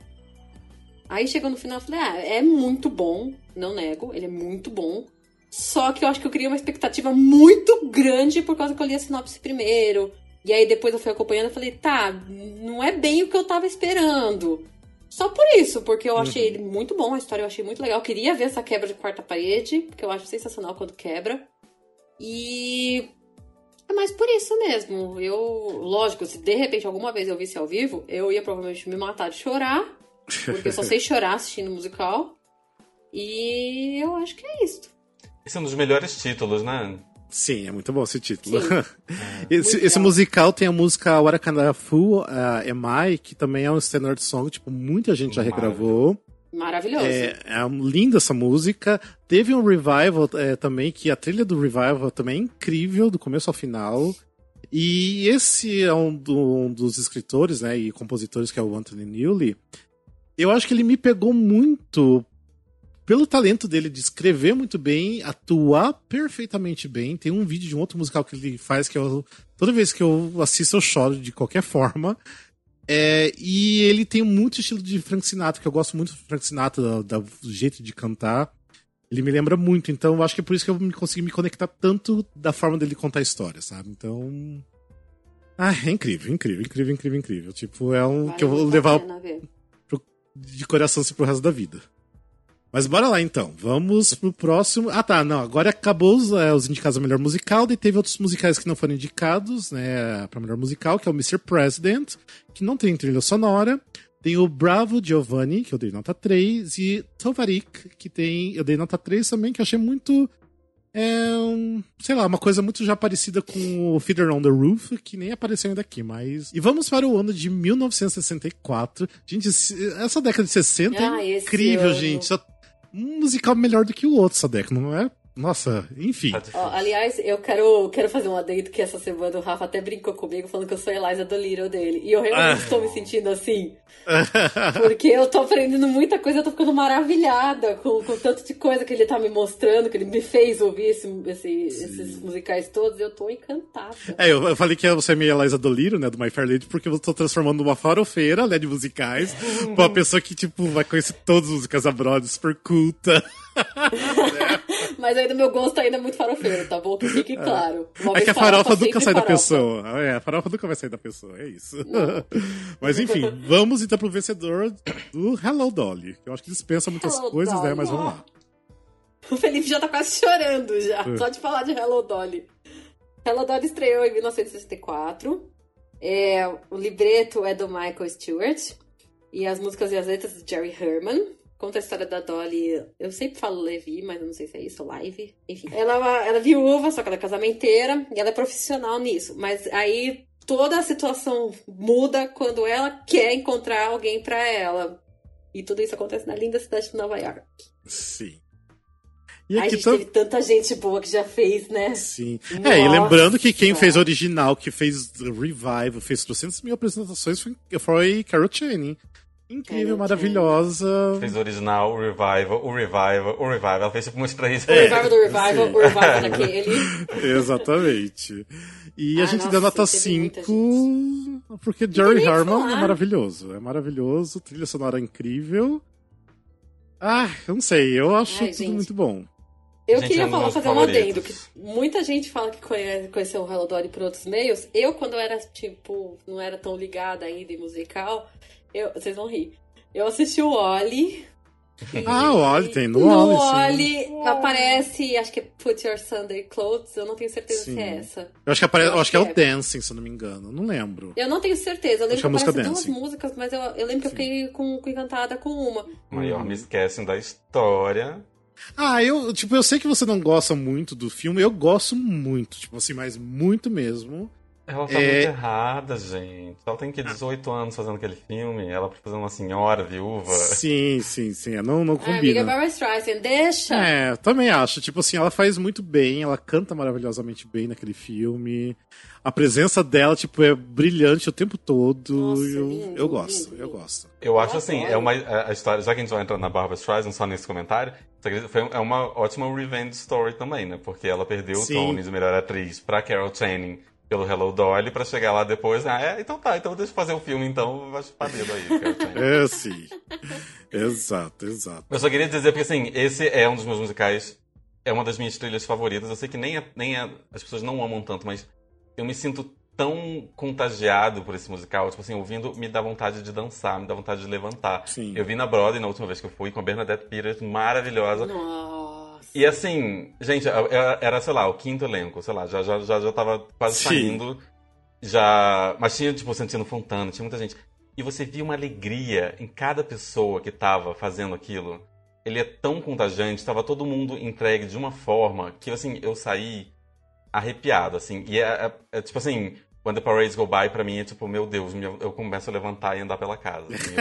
Aí chegou no final, eu falei, ah, é muito bom, não nego, ele é muito bom. Só que eu acho que eu criei uma expectativa muito grande por causa que eu li a sinopse primeiro. E aí depois eu fui acompanhando e falei, tá, não é bem o que eu tava esperando. Só por isso, porque eu achei uhum. ele muito bom, a história eu achei muito legal. Eu queria ver essa quebra de quarta parede, porque eu acho sensacional quando quebra. E é mais por isso mesmo. Eu, lógico, se de repente alguma vez eu visse ao vivo, eu ia provavelmente me matar de chorar. Porque eu só sei chorar assistindo musical. E eu acho que é isso.
Esse é um dos melhores títulos, né?
Sim, é muito bom esse título. esse, esse musical tem a música Warakanafu, uh, Emai, que também é um standard song, tipo, muita gente já regravou.
Maravilhoso.
É, é linda essa música. Teve um revival é, também, que a trilha do revival também é incrível, do começo ao final. E esse é um, do, um dos escritores né, e compositores, que é o Anthony Newley. Eu acho que ele me pegou muito pelo talento dele de escrever muito bem, atuar perfeitamente bem. Tem um vídeo de um outro musical que ele faz que eu, toda vez que eu assisto eu choro de qualquer forma. É, e ele tem muito estilo de Frank Sinatra, que eu gosto muito do Frank Sinatra, do, do jeito de cantar. Ele me lembra muito, então eu acho que é por isso que eu me consegui me conectar tanto da forma dele contar a história, sabe? Então. Ah, é incrível, incrível, incrível, incrível, incrível. Tipo, é um vale que eu vou levar de coração assim, pro resto da vida. Mas bora lá então, vamos pro próximo. Ah tá, não, agora acabou os, é, os indicados a melhor musical, daí teve outros musicais que não foram indicados, né, pra melhor musical, que é o Mr. President, que não tem trilha sonora. Tem o Bravo Giovanni, que eu dei nota 3, e Tovarik, que tem. Eu dei nota 3 também, que eu achei muito. É um, sei lá, uma coisa muito já parecida com o Feeder on the Roof, que nem apareceu ainda aqui, mas. E vamos para o ano de 1964. Gente, essa década de 60
Ah,
é incrível, gente. Só- Um musical melhor do que o outro essa década, não é? Nossa, enfim.
Tá
Ó, aliás, eu quero, quero fazer um adendo que essa semana o Rafa até brincou comigo falando que eu sou a Eliza do Little dele. E eu realmente
Ah.
estou me sentindo assim. Porque eu tô aprendendo muita coisa, eu tô ficando maravilhada com, com tanto de coisa que ele tá me mostrando, que ele me fez ouvir esse, esse- esses musicais todos, eu tô encantada.
É, eu, eu falei que você é meio Eliza Doliro, né, do My Fair Lady, porque eu tô transformando numa farofeira, né, de musicais, pra uma pessoa que, tipo, vai conhecer todas as músicas da Broadway, super culta.
Mas ainda meu gosto ainda é muito farofeiro, tá bom? Que fique claro. Uma
É que a farofa nunca
sempre
sai da
farofa.
pessoa. É, a farofa nunca vai sair da pessoa, é isso. Mas enfim, vamos então pro vencedor do Hello Dolly. Eu acho que dispensa muitas
Hello,
coisas, né,
Dolly.
mas vamos lá.
O Felipe já tá quase chorando já,
É.
só de falar de Hello Dolly. Hello Dolly estreou em 1964. É, o libreto é do Michael Stewart. E as músicas e as letras de Jerry Herman. Conta a história da Dolly. Eu sempre falo Levi, mas eu não sei se é isso, Live. Enfim. Ela, é uma- ela é viúva, só que ela é casamenteira. E ela é profissional nisso. Mas aí toda a situação muda quando ela quer encontrar alguém pra ela. E tudo isso acontece na linda cidade de Nova York.
Sim. E
Ai,
aqui
gente,
tam-
teve tanta gente boa que já fez, né?
Sim.
Nossa.
É, e lembrando que quem fez original, que fez Revival, fez 300 mil apresentações, foi, foi Carol Channing. Incrível, maravilhosa.
Fez o original, o revival, o revival, o revival. Ela fez tipo umas três
O revival do revival,
sim.
o revival daquele.
Exatamente. E a
Ah,
gente
nossa,
deu nota
teve muita
5 porque Jerry Harmon é maravilhoso. É maravilhoso, trilha sonora incrível. Ah, eu não sei, eu acho
Ai,
tudo
gente.
muito bom.
Eu
Gente,
queria
é um
falar, fazer um adendo, que muita gente fala que conhece, conheceu o Hello Dolly por outros meios. Eu, quando era, tipo, não era tão ligada ainda em musical, eu, vocês vão rir. Eu assisti o Oli.
Ah, o Oli tem no
No
Oli, sim.
Oli aparece, acho que é Put Your Sunday Clothes, eu não tenho certeza
Sim.
se é essa.
Eu acho que, apare...
Eu
eu acho que é
acho
o Dancing, se eu não me engano. Não lembro.
Eu não tenho certeza, eu lembro
Acho que é
que
música
aparecem duas
Dancing.
músicas, mas eu, eu lembro que eu fiquei com, com encantada com uma.
Maior miss casting da história.
Ah, eu, tipo, eu sei que você não gosta muito do filme, eu gosto muito, tipo assim, mas muito mesmo.
Ela tá
É.
muito errada, gente. Ela tem que 18 anos fazendo aquele filme. Ela fazendo uma senhora viúva.
Sim, sim, sim, é, não, não
Ah, amiga
combina.
Barbara Streisand, deixa!
É, também acho. Tipo assim, ela faz muito bem, ela canta maravilhosamente bem naquele filme. A presença dela, tipo, é brilhante o tempo todo.
Nossa,
eu,
lindo,
eu gosto,
lindo,
eu gosto.
Eu acho
Eu
assim, é uma a a história, já que a gente vai entrar na Barbara Streisand só nesse comentário, foi, é uma ótima revenge story também, né? Porque ela perdeu
Sim.
o Tony de melhor atriz pra Carol Channing pelo Hello Dolly pra chegar lá depois, ah, é, então tá, então deixa eu fazer o filme então, vai chupar dedo aí.
É, sim. exato, exato.
Eu só queria dizer, porque assim, esse é um dos meus musicais, é uma das minhas trilhas favoritas. Eu sei que nem, é- nem é- as pessoas não amam tanto, mas eu me sinto tão contagiado por esse musical. Tipo assim, ouvindo, me dá vontade de dançar, me dá vontade de levantar.
Sim.
Eu vi na Broadway na última vez que eu fui, com a Bernadette Peters, maravilhosa.
Nossa.
E assim, gente, era, era, sei lá, o quinto elenco, sei lá, já, já, já, já tava quase
Sim.
saindo. Já. Mas tinha, tipo, Santino Fontana, tinha muita gente. E você via uma alegria em cada pessoa que tava fazendo aquilo. Ele é tão contagiante, tava todo mundo entregue de uma forma que, assim, eu saí arrepiado, assim. E é, é- é tipo assim, When the Parades Go By, pra mim, é tipo, meu Deus, eu começo a levantar e andar pela casa. assim,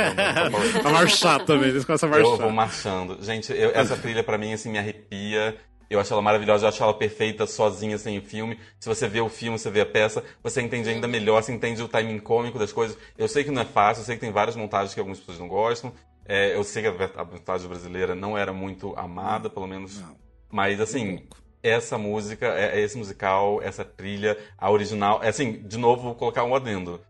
a
marchar também, eles começam a
Eu vou
marchar.
marchando. Gente, eu- essa trilha pra mim, assim, me arrepia. Eu acho ela maravilhosa, eu acho ela perfeita sozinha, sem o filme. Se você vê o filme, você vê a peça, você entende ainda melhor, você entende o timing cômico das coisas. Eu sei que não é fácil, eu sei que tem várias montagens que algumas pessoas não gostam. É, eu sei que a a montagem brasileira não era muito amada, pelo menos.
Não.
Mas, assim, essa música, é, é esse musical, essa trilha, a original. É assim, de novo, vou colocar um adendo.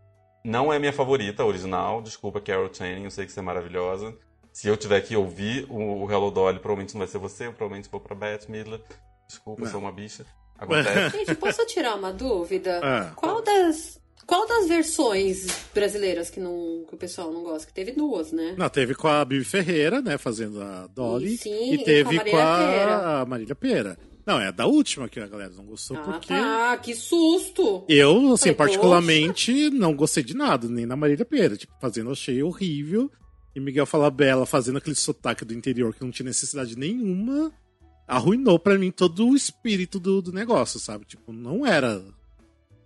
Não é minha favorita, a original. Desculpa, Carol Channing, eu sei que você é maravilhosa. Se eu tiver que ouvir o, Hello Dolly, provavelmente não vai ser você, eu provavelmente vou pra Beth Midler. Desculpa, eu sou uma bicha. Acontece.
Gente, posso tirar uma dúvida?
Ah.
Qual das. Qual das versões brasileiras que, não, que o pessoal não gosta? Que teve duas, né?
Não, teve com a Bibi Ferreira, né, fazendo a Dolly.
E sim,
e teve
e com a
com
Marília
a, a Marília Pera. Não, é da última que a galera não gostou,
Ah,
porque.
tá, que susto!
Eu, assim, particularmente, não gostei de nada, nem na Marília Pera. Tipo, fazendo eu achei horrível. E Miguel Falabella fazendo aquele sotaque do interior que não tinha necessidade nenhuma, arruinou pra mim todo o espírito do, do negócio, sabe? Tipo, não era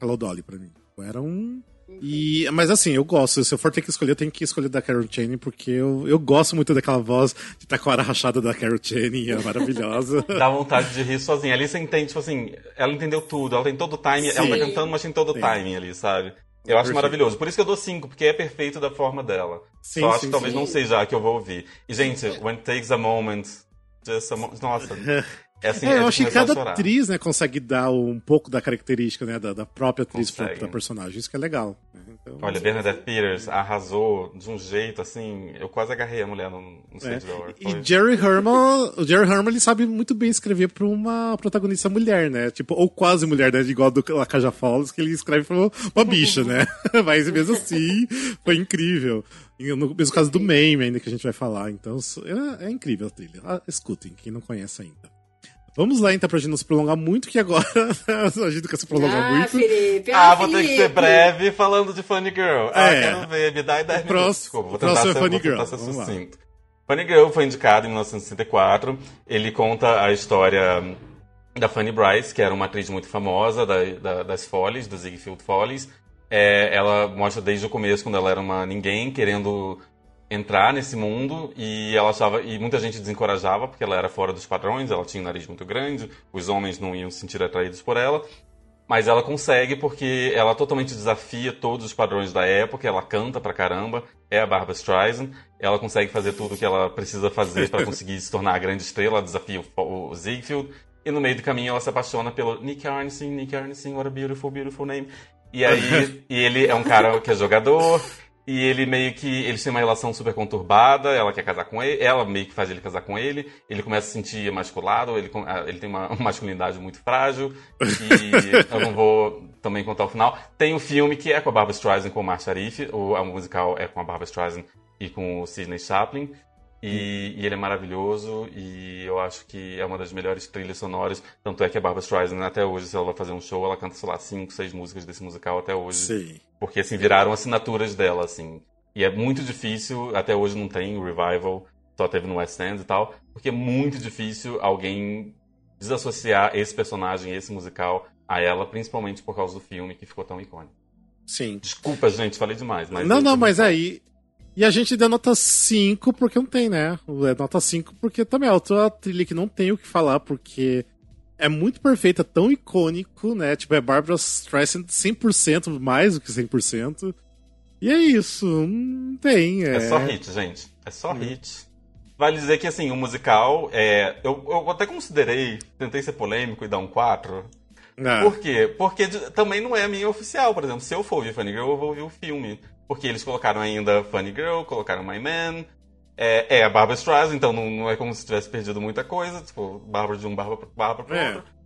Hello Dolly pra mim. Era um. E, mas assim, eu gosto. Se eu for ter que escolher, eu tenho que escolher da Carol Channing, porque eu, eu gosto muito daquela voz de taquara rachada da Carol Channing, é maravilhosa.
Dá vontade de rir sozinha. Ali você entende, tipo assim, ela entendeu tudo, ela tem todo o timing, ela tá cantando, mas tem todo o timing ali, sabe? Eu acho
Perfeito.
maravilhoso. Por isso que eu dou 5, porque é perfeito da forma dela.
Sim,
Só acho
sim,
que talvez
sim.
não seja a que eu vou ouvir. E, gente, When It Takes a Moment, just a mo- Nossa. É assim,
É, eu
de
acho que
começar a
cada atriz, né, consegue dar um pouco da característica, né, da, da própria atriz pra, pra personagem. Isso que é legal. né? Então,
Olha, Bernadette Peters arrasou de um jeito, assim... Eu quase agarrei a mulher no, no
é. E Jerry Herman, o Jerry Herman, ele sabe muito bem escrever pra uma protagonista mulher, né? Tipo, ou quase mulher, né? Igual do Lacaja Falls, que ele escreve pra uma bicha, né? Mas mesmo assim, foi incrível. No mesmo caso do Mame, ainda que a gente vai falar. Então, é, é incrível a trilha. Ah, escutem, quem não conhece ainda. Vamos lá, então, pra gente não se prolongar muito, que agora a gente quer se prolongar
ah,
muito.
Felipe,
Ah,
ah,
vou ter que ser breve falando de Funny Girl. Ah,
É.
quero ver, me dá 10 minutos.
próximo-
Desculpa, vou
o próximo
tentar
é
ser,
Funny
vou tentar
Girl,
ser
vamos lá.
sucinto. Funny Girl foi indicado em 1964. Ele conta a história da Fanny Bryce, que era uma atriz muito famosa da, da- das Follies, do Ziegfeld Follies. É, ela mostra desde o começo, quando ela era uma ninguém, querendo entrar nesse mundo e ela achava e muita gente desencorajava porque ela era fora dos padrões, ela tinha um nariz muito grande, os homens não iam se sentir atraídos por ela. Mas ela consegue porque ela totalmente desafia todos os padrões da época, ela canta pra caramba, é a Barbara Streisand, ela consegue fazer tudo o que ela precisa fazer pra conseguir se tornar a grande estrela, ela desafia o, o Ziegfeld, e no meio do caminho ela se apaixona pelo Nick Arnson, Nick Arnson, what a beautiful, beautiful name. E aí, e ele é um cara que é jogador, e ele meio que. Eles têm uma relação super conturbada, ela quer casar com ele, ela meio que faz ele casar com ele, ele começa a se sentir emasculado, ele, ah, ele tem uma masculinidade muito frágil, e eu não vou também contar o final. Tem o filme que é com a Barbara Streisand com o Mar Sharif, o a musical é com a Barbara Streisand e com o Sidney Chaplin. E, e ele é maravilhoso e eu acho que é uma das melhores trilhas sonoras. Tanto é que a Barbara Streisand, até hoje, se ela vai fazer um show, ela canta, sei lá, cinco, seis músicas desse musical até hoje.
Sim.
Porque, assim, viraram assinaturas dela, assim. E é muito difícil, até hoje não tem revival, só teve no West End e tal, porque é muito difícil alguém desassociar esse personagem, esse musical, a ela, principalmente por causa do filme que ficou tão icônico.
Sim.
Desculpa, gente, falei demais, mas...
não, não, mas aí. E a gente deu nota 5 porque não tem, né? É nota 5 porque também é outra trilha que não tem o que falar, porque é muito perfeita, tão icônico, né? Tipo, é Barbara Streisand 100%, mais do que 100%. E é isso, não tem. É,
É só hit, gente. É só hit. Vale dizer que, assim, o musical, é, eu, eu até considerei, tentei ser polêmico e dar um 4.
Ah,
Por quê? Porque também não é a minha oficial, por exemplo. Se eu for ouvir Funny Girl, eu vou ouvir o filme. Porque eles colocaram ainda Funny Girl, colocaram My Man. É, é a Barbara Streisand, então não, não é como se tivesse perdido muita coisa. Tipo, Bárbara de um, Bárbara pro
É.
outro.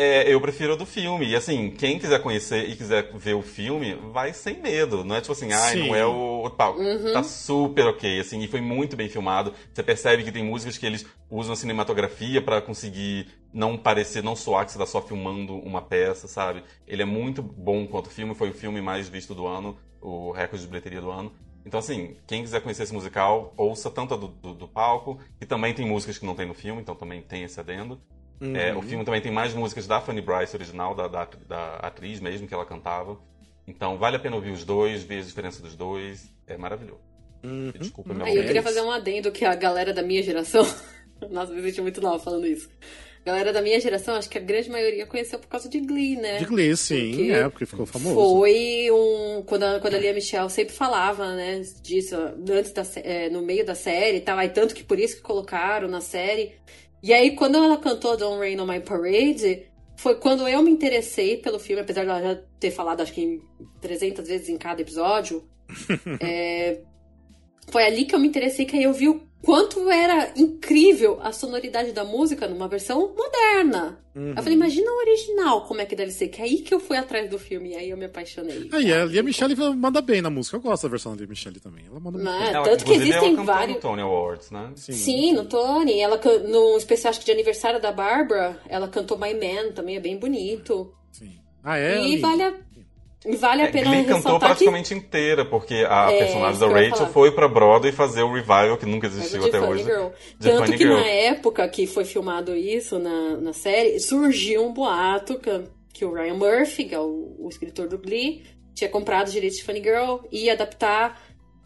É, eu prefiro a do filme. E assim, quem quiser conhecer e quiser ver o filme, vai sem medo. Não é tipo assim, ai,
Sim.
não é o, o palco. Tá super ok, assim, e foi muito bem filmado. Você percebe que tem músicas que eles usam a cinematografia pra conseguir não parecer, não soar que você tá só filmando uma peça, sabe? Ele é muito bom quanto filme, foi o filme mais visto do ano, o recorde de bilheteria do ano. Então, assim, quem quiser conhecer esse musical, ouça tanto a do, do, do palco, e também tem músicas que não tem no filme, então também tem esse adendo.
Uhum.
É, o filme também tem mais músicas da Fanny Bryce original, da, da, da atriz mesmo que ela cantava. Então vale a pena ouvir os dois, ver a diferença dos dois. É maravilhoso.
Uhum.
Desculpa, meu
Aí eu queria fazer um adendo que a galera da minha geração. Nossa, me senti muito nova falando isso. A galera da minha geração, acho que a grande maioria conheceu por causa de Glee, né?
De Glee, sim,
Porque
é, porque ficou famoso.
Foi um. Quando a, quando a Lia Michelle sempre falava, né, disso, antes da, é, no meio da série e tal. Aí tanto que por isso que colocaram na série. E aí, quando ela cantou Don't Rain on My Parade, foi quando eu me interessei pelo filme, apesar de ela já ter falado, acho que em 300 vezes em cada episódio. é, foi ali que eu me interessei, que aí eu vi o quanto era incrível a sonoridade da música numa versão moderna.
Uhum.
Eu falei, imagina o original, como é que deve ser. Que é aí que eu fui atrás do filme e aí eu me apaixonei.
Aí, a Lia Michele manda bem na música. Eu gosto da versão da Lia Michele também. Ela manda muito bem.
é,
Ela,
tanto que
inclusive,
existem
ela cantou
vários.
no Tony Awards, né?
Sim, no Tony. Ela can- no especial acho que de aniversário da Barbara, ela cantou My Man, também é bem bonito.
Sim. Ah, é?
e vale a, e vale a
É,
pena
Glee cantou
ressaltar que
praticamente inteira, porque a
É,
personagem da Rachel foi pra Broadway fazer o revival que nunca existiu até
Funny
hoje.
Girl. Tanto
Funny
que
Girl.
na época que foi filmado isso na, na série, surgiu um boato que, que o Ryan Murphy, que é o, o escritor do Glee, tinha comprado os direitos de Funny Girl, ia adaptar,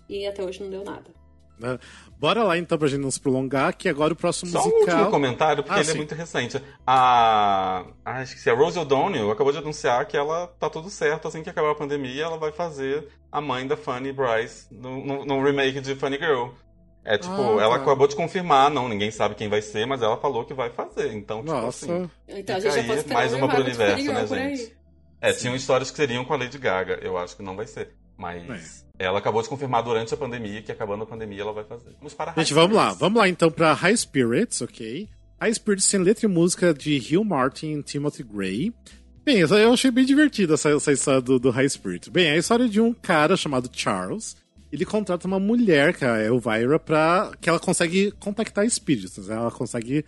e até hoje não deu nada.
Né? Bora lá então pra gente não se prolongar, que agora o próximo
Só um
musical.
último comentário, porque
Ah,
ele é
sim.
muito recente. A. ah, Acho que se a Rose O'Donnell acabou de anunciar que ela tá tudo certo assim que acabar a pandemia, ela vai fazer a mãe da Funny Bryce no, no- no remake de Funny Girl. É tipo,
Ah,
ela
tá.
acabou de confirmar, não, ninguém sabe quem vai ser, mas ela falou que vai fazer. Então, tipo
Nossa.
assim.
Então a gente já
aí,
pode
mais
um
uma pro universo, né, gente? É, tinham histórias que seriam com a Lady Gaga. Eu acho que não vai ser. Mas ela acabou de confirmar durante a pandemia que acabando a pandemia ela vai fazer. Vamos para
Gente, vamos lá.
Spirits.
Vamos lá então pra High Spirits, ok? High Spirits tem letra e música de Hugh Martin e Timothy Gray. Bem, eu achei bem divertida essa, essa história do, do High Spirit. Bem, é a história de um cara chamado Charles. Ele contrata uma mulher, que é a Elvira, pra que ela consegue contactar espíritos. né? Ela consegue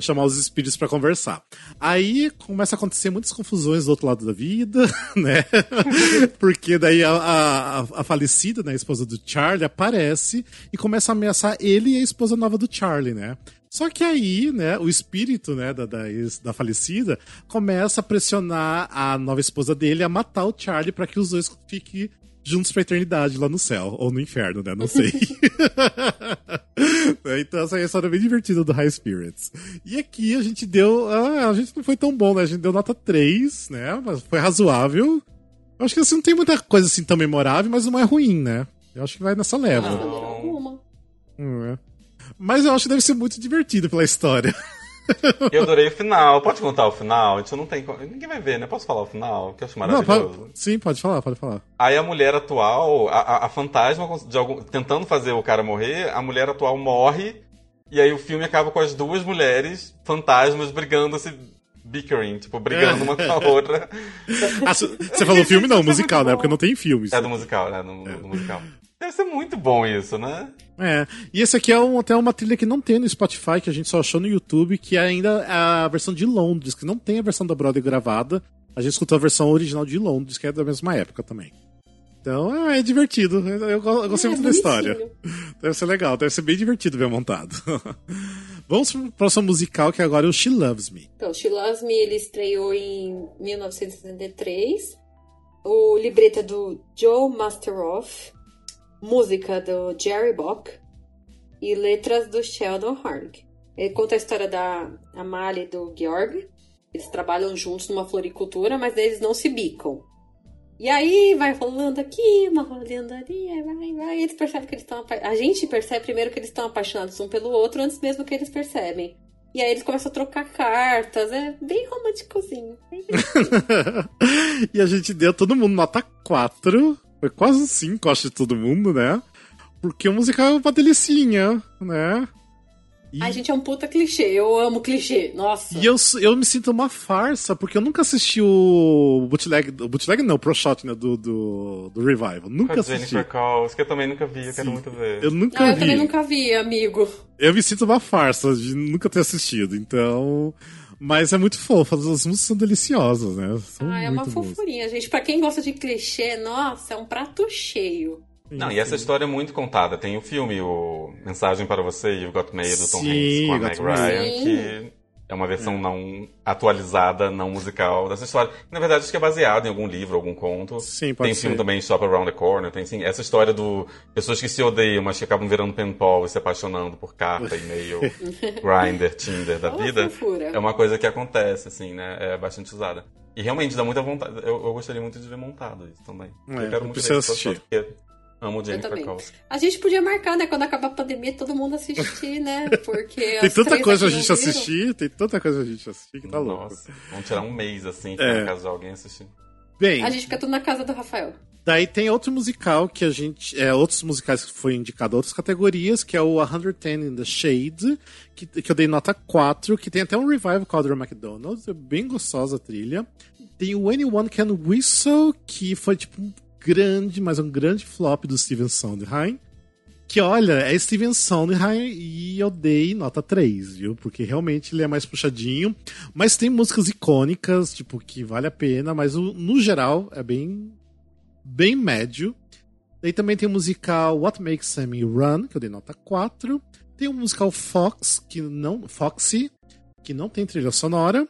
chamar os espíritos pra conversar. Aí começa a acontecer muitas confusões do outro lado da vida, né? Porque daí a, a, a falecida, né, a esposa do Charlie, aparece e começa a ameaçar ele e a esposa nova do Charlie, né? Só que aí, né, o espírito, né, da, da, da falecida começa a pressionar a nova esposa dele a matar o Charlie pra que os dois fiquem juntos pra eternidade lá no céu, ou no inferno, né, não sei. então essa é a história bem divertida do High Spirits. E aqui a gente deu, ah, a gente não foi tão bom, né, a gente deu nota 3, né, mas foi razoável. Eu acho que assim, não tem muita coisa assim tão memorável, mas não é ruim, né. Eu acho que vai nessa leva.
Não.
Hum, é. Mas eu acho que deve ser muito divertido pela história.
Eu adorei o final. Pode contar o final? A gente não tem. Ninguém vai ver, né? Posso falar o final? Que eu acho
Não,
maravilhoso.
pode- sim, pode falar, pode falar.
Aí a mulher atual, a, a- fantasma, de algum- tentando fazer o cara morrer, a mulher atual morre. E aí o filme acaba com as duas mulheres fantasmas brigando, se bickering, tipo, brigando uma com a outra.
Ah, você falou filme? Não, musical, né? Porque não tem filme.
É do musical, né? No, no musical. Deve ser muito bom isso, né?
É. E esse aqui é um, até uma trilha que não tem no Spotify, que a gente só achou no YouTube, que é ainda a versão de Londres, que não tem a versão da Broadway gravada. A gente escutou a versão original de Londres, que é da mesma época também. Então, ah, é divertido. Eu, eu go- eu gostei
É,
muito da história. Deve ser legal, deve ser bem divertido ver montado. Vamos pro próximo musical, que agora é o She Loves Me.
Então, She Loves Me, ele estreou em 1973. O libreto é do Joe Masteroff. Música do Jerry Bock. E letras do Sheldon Harnick. Ele conta a história da Amalie e do Georg. Eles trabalham juntos numa floricultura, mas eles não se bicam. E aí vai rolando aqui, uma rolando ali, aí vai, vai. Eles percebem que eles estão. apa- A gente percebe primeiro que eles estão apaixonados um pelo outro antes mesmo que eles percebem. E aí eles começam a trocar cartas. É bem românticozinho.
E a gente deu todo mundo nota 4. Foi quase 5, acho, de todo mundo, né? Porque o musical é uma delicinha, né? E,
Ai, gente, é um puta clichê. Eu amo clichê. Nossa.
e eu, eu me sinto uma farsa, porque eu nunca assisti o bootleg, o bootleg não, o Pro Shot, né, do, do, do Revival.
Com
Nunca
a
assisti.
Jennifer Cowles, que eu também nunca vi, eu quero
Sim.
muito ver.
Eu nunca
Ah, eu
vi.
também nunca vi, amigo.
Eu me sinto uma farsa de nunca ter assistido, então... Mas é muito fofo, as músicas são deliciosas, né? São
Ah, é uma
boas.
fofurinha, gente. Pra quem gosta de clichê, nossa, é um prato cheio.
Não, e essa história é muito contada. Tem o filme, o Mensagem para Você, You've Got Mail, do Tom
Sim,
Hanks com a Meg. Ryan,
Sim.
que é uma versão não atualizada, não musical dessa história. Na verdade, acho que é baseado em algum livro, algum conto.
Sim, pode
Tem
ser.
filme também, Shop Around the Corner, tem sim, essa história do pessoas que se odeiam, mas que acabam virando pen pal e se apaixonando por carta, e-mail, Grindr, Tinder da vida. É uma coisa que acontece, assim, né? É bastante usada. E realmente dá muita vontade. Eu, eu gostaria muito de ver montado isso também.
É,
eu
eu
quero muito
preciso
ver isso,
assistir.
porque amo Jennifer
também.
Cowles.
A gente podia marcar, né? Quando acabar a pandemia, todo mundo assistir, né? Porque.
Tem
as
tanta coisa a gente
viram.
assistir, tem tanta coisa a gente assistir que tá louco.
Nossa, vamos tirar um mês assim,
É.
na casa de alguém assistir.
Bem,
A gente fica tudo na casa do Rafael.
daí tem outro musical que a gente. É, outros musicais que foi indicado a outras categorias, que é o 110 in the Shade, que, que eu dei nota 4, que tem até um revival com a Audra McDonald, é bem gostosa a trilha. Tem o Anyone Can Whistle, que foi tipo um grande, mas um grande flop do Steven Sondheim. Que olha, é Steven Sondheim e eu dei nota 3, viu? Porque realmente ele é mais puxadinho. Mas tem músicas icônicas, tipo, que vale a pena, mas no geral é bem, bem médio. Daí também tem o musical What Makes Sammy Run, que eu dei nota 4. Tem o musical Fox, que não. Foxy, que não tem trilha sonora.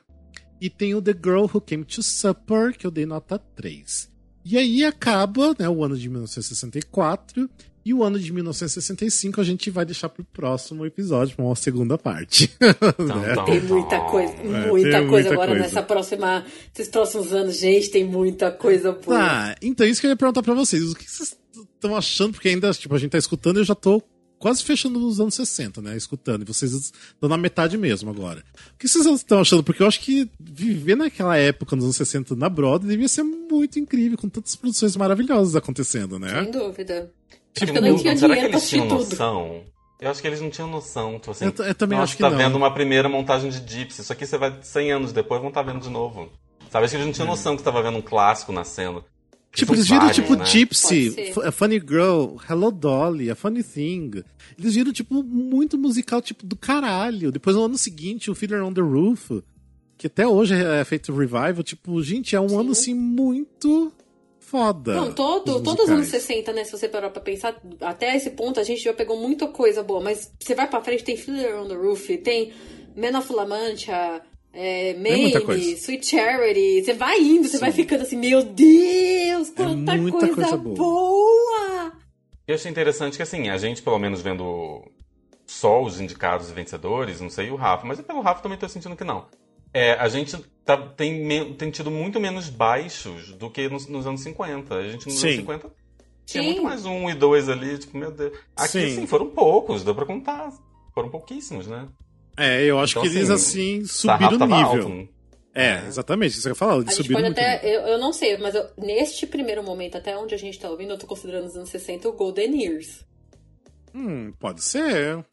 E tem o The Girl Who Came to Supper, que eu dei nota 3. E aí acaba né, o ano de 1964. E o ano de 1965 a gente vai deixar pro próximo episódio, pra uma segunda parte.
Então,
né?
então,
Tem muita coisa,
tem
muita coisa
muita
agora
coisa.
nessa próxima, esses próximos anos, gente, tem muita coisa boa.
Tá, então isso que eu ia perguntar pra vocês. O que vocês estão achando? Porque ainda, tipo, a gente tá escutando e eu já tô quase fechando nos anos 60, né? Escutando. E vocês estão na metade mesmo agora. O que vocês estão achando? Porque eu acho que viver naquela época, nos anos 60, na Broadway, devia ser muito incrível, com tantas produções maravilhosas acontecendo, né?
Sem dúvida.
Tipo,
Acho que eu não tinha
será que eles tinham
assistir tudo.
noção? Eu acho que eles não tinham noção. Tipo assim,
Eu eu também
nossa,
acho que
tá
não.
vendo uma primeira montagem de Gypsy. Isso aqui você vai 100 anos depois vão estar vendo de novo. Sabe, acho que eles não tinham noção que estava vendo um clássico nascendo. Que
Tipo, eles viram,
vários,
tipo,
né?
Gypsy, a Funny Girl, Hello Dolly, a Funny Thing. Eles viram, tipo, muito musical, tipo, do caralho. Depois, no ano seguinte, o Fiddler on the Roof, que até hoje é feito revival, tipo, gente, é um ano, assim, muito foda.
Não, todo,
os
todos os anos
musicais.
60, né? Se você parar pra pensar, até esse ponto a gente já pegou muita coisa boa, mas você vai pra frente, tem Fiddler on the Roof, tem Men of La Mancha, é, Mamie,
coisa.
Sweet Charity. Você vai indo, você vai ficando assim, meu Deus, quanta
muita
coisa,
coisa boa.
boa.
Eu achei interessante que, assim, a gente, pelo menos vendo só os indicados e vencedores, não sei o Rafa, mas pelo Rafa também tô sentindo que não. É, a gente tá- tem, tem tido muito menos baixos do que nos, nos anos 50. A gente nos
Sim.
anos 50 tinha
Sim.
muito mais um e dois ali, tipo, meu Deus. Aqui,
Sim.
assim, foram poucos, deu pra contar. Foram pouquíssimos, né?
É, eu acho
Então,
que eles,
assim,
assim, subiram o nível.
alto, né?
É, exatamente, isso que eu ia falar, subiram
pode
muito
até.
nível.
Eu, eu não sei, mas eu- neste primeiro momento, até onde a gente tá ouvindo, eu tô considerando os anos 60 o Golden Years.
Hum, pode ser.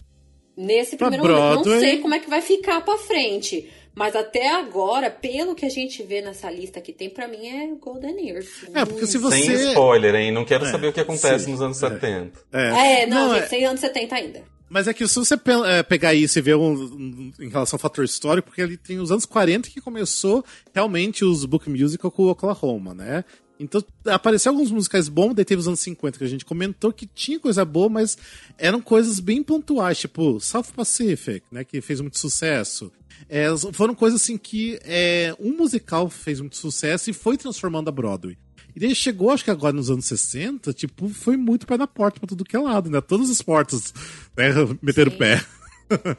Nesse
Pra
primeiro momento, não
Broadway.
sei como é que vai ficar pra frente. Mas até agora, pelo que a gente vê nessa lista que tem, pra mim é Golden Years.
É, porque se você...
Sem spoiler, hein? Não quero
É,
saber o que acontece
sim,
nos anos
é.
70.
É,
É, não,
Não,
gente,
é-
sem anos 70 ainda.
Mas é que se você é, pegar isso e ver um, um- em relação ao fator histórico, porque ali tem os anos 40 que começou realmente os book musical com o Oklahoma, né? Então apareceu alguns musicais bons, daí teve os anos 50 que a gente comentou que tinha coisa boa, mas eram coisas bem pontuais, tipo South Pacific, né? Que fez muito sucesso. É, foram coisas assim que é, um musical fez muito sucesso e foi transformando a Broadway. E daí chegou, acho que agora nos anos 60, tipo, foi muito pé na porta pra tudo que é lado, né? Todas as portas né, meteram o pé.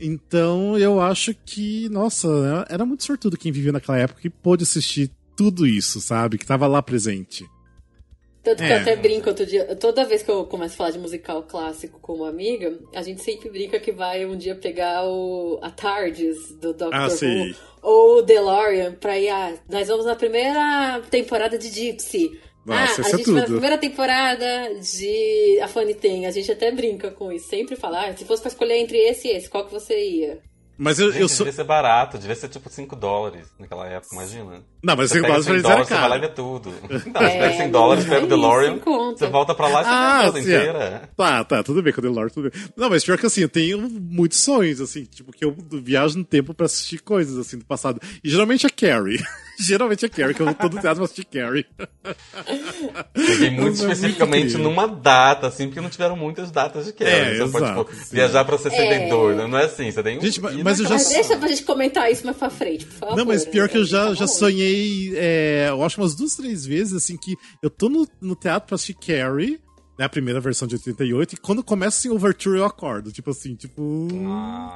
então eu acho que, nossa, era muito sortudo quem vivia naquela época e pôde assistir tudo isso, sabe? Que tava lá presente.
Tanto que
É.
eu até brinco outro dia. Toda vez que eu começo a falar de musical clássico com uma amiga, a gente sempre brinca que vai um dia pegar o, a Tardes do Doctor
Ah,
Who
sim.
ou o DeLorean pra ir. Ah, nós vamos na primeira temporada de Gypsy.
Nossa,
ah, a
é
gente vai na primeira temporada de A Funny Thing. A gente até brinca com isso. Sempre fala, ah, se fosse pra escolher entre esse e esse, qual que você ia?
Mas eu,
Gente,
eu sou.
devia ser barato, devia ser tipo 5 dólares naquela época, imagina.
Não, mas
Você
5
pega
dólares pra
100
eles era
dólares, você vai lá e vê tudo. Não, você pega 100 dólares, pega o
é
DeLorean,
conta.
você volta pra lá e você
Ah,
a casa
sim, é.
inteira.
Tá, tá, tudo bem com o DeLorean, tudo bem. Não, mas pior que assim, eu tenho muitos sonhos, assim, tipo, que eu viajo no tempo pra assistir coisas, assim, do passado. E geralmente é Carrie. geralmente é Carrie, que eu vou todo teatro pra assistir Carrie.
Peguei muito
é muito
especificamente
incrível.
numa data, assim, porque não tiveram muitas datas de quebra.
É,
você pode,
exato,
tipo,
sim.
viajar pra ser
É.
seguidor, não é assim, você tem um
Gente, mas- mas eu já
Mas deixa pra gente comentar isso mais pra frente, por favor.
Não, mas pior que eu já, já
bom.
Sonhei, é, eu acho umas duas, três vezes, assim, que eu tô no, no teatro pra assistir Carrie, né, a primeira versão de 88, e quando começa assim, Overture eu acordo, tipo assim, tipo...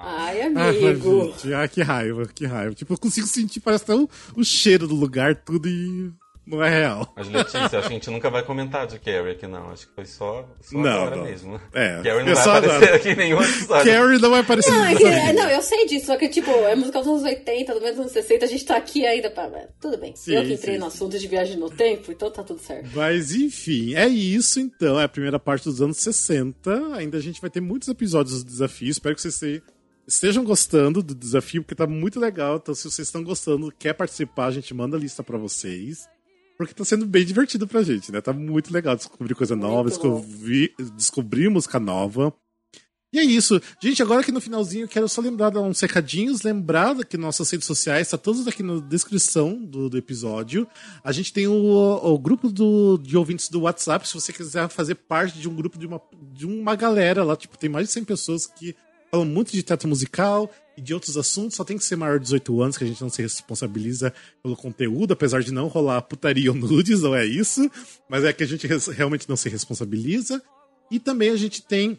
Ai,
Ah,
amigo.
gente, ah, que raiva, que raiva. Tipo, eu consigo sentir, parece até o, o cheiro do lugar, tudo e... não é real.
Mas Letícia, acho que a gente nunca vai comentar de Carrie aqui, não. Acho que foi só, só
Não,
agora
não.
mesmo.
É,
Carrie não
é
vai
só
aparecer
agora.
aqui em nenhum episódio.
Carrie não vai aparecer
Não, é que- não, eu sei disso, só que, tipo, é musical dos anos 80, do menos dos anos 60, a gente tá aqui ainda pra. Tudo bem.
Sim,
eu que entrei
sim,
no
sim.
assunto de viagem no tempo, então tá tudo certo.
Mas enfim, é isso então. É a primeira parte dos anos 60. Ainda a gente vai ter muitos episódios do desafio. Espero que vocês se- estejam gostando do desafio, porque tá muito legal. Então, se vocês estão gostando, quer participar, a gente manda a lista pra vocês. Porque tá sendo bem divertido pra gente, né? Tá muito legal descobrir coisa nova,
Muito bom.
descobrir, descobrir música nova. E é isso. Gente, agora aqui no finalzinho eu quero só lembrar de uns recadinhos. Lembrar que nossas redes sociais, tá todos aqui na descrição do, do episódio. A gente tem o, o grupo do, de ouvintes do WhatsApp. Se você quiser fazer parte de um grupo de uma, de uma galera lá, tipo, tem mais de 100 pessoas que falam muito de teatro musical e de outros assuntos. Só tem que ser maior de 18 anos, que a gente não se responsabiliza pelo conteúdo, apesar de não rolar putaria ou nudes, não é isso. Mas é que a gente realmente não se responsabiliza. E também a gente tem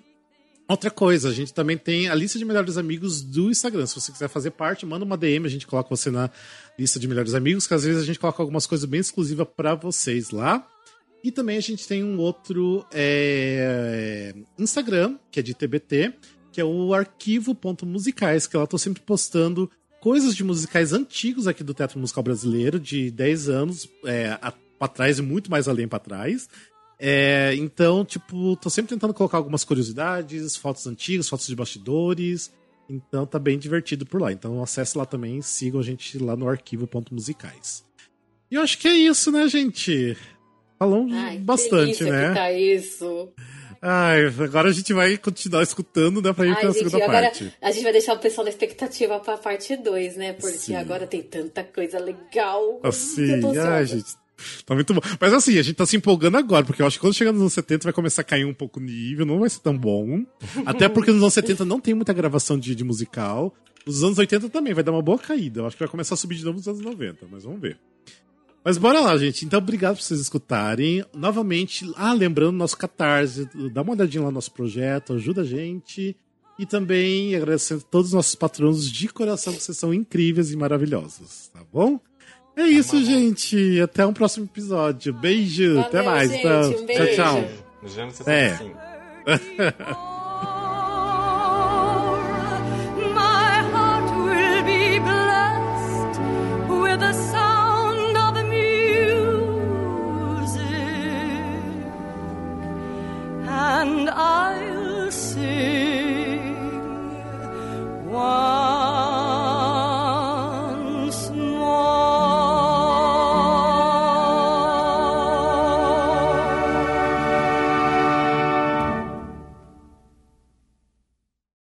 Outra coisa, a gente também tem a lista de melhores amigos do Instagram. Se você quiser fazer parte, manda uma DM, a gente coloca você na lista de melhores amigos, que às vezes a gente coloca algumas coisas bem exclusivas pra vocês lá. E também a gente tem um outro é, Instagram, que é de TBT, que é o arquivo.musicais, que lá eu tô sempre postando coisas de musicais antigos aqui do teatro musical brasileiro, de 10 anos é, a- pra trás e muito mais além pra trás. É, então, tipo, tô sempre tentando colocar algumas curiosidades, fotos antigas, fotos de bastidores. Então tá bem divertido por lá. Então acesse lá também, sigam a gente lá no arquivo.musicais. E eu acho que é isso, né, gente? Falamos
Ai,
bastante, né?
Que tá isso.
Ai, agora a gente vai continuar escutando, né, pra ir
Ai,
pra
gente,
segunda
agora
parte.
a gente vai deixar o pessoal na expectativa pra parte 2, né? Porque
Sim.
agora tem tanta coisa legal.
Assim, ai, gente. Tá muito bom. Mas assim, a gente tá se empolgando agora, porque eu acho que quando chegar nos anos 70 vai começar a cair um pouco o nível, não vai ser tão bom. Até porque nos anos 70 não tem muita gravação de, de musical. Nos anos 80 também vai dar uma boa caída. Eu acho que vai começar a subir de novo nos anos 90, mas vamos ver. Mas bora lá, gente. Então, obrigado por vocês escutarem. Novamente, ah, lembrando nosso Catarse, dá uma olhadinha lá no nosso projeto, ajuda a gente. E também agradecendo a todos os nossos patronos de coração, que vocês são incríveis e maravilhosos, tá bom? É isso, gente. Até um próximo episódio. Beijo.
Valeu,
Até mais.
gente.
então.
Um
Tchau,
beijo.
tchau.
Nos vemos
É.
65.
Oh,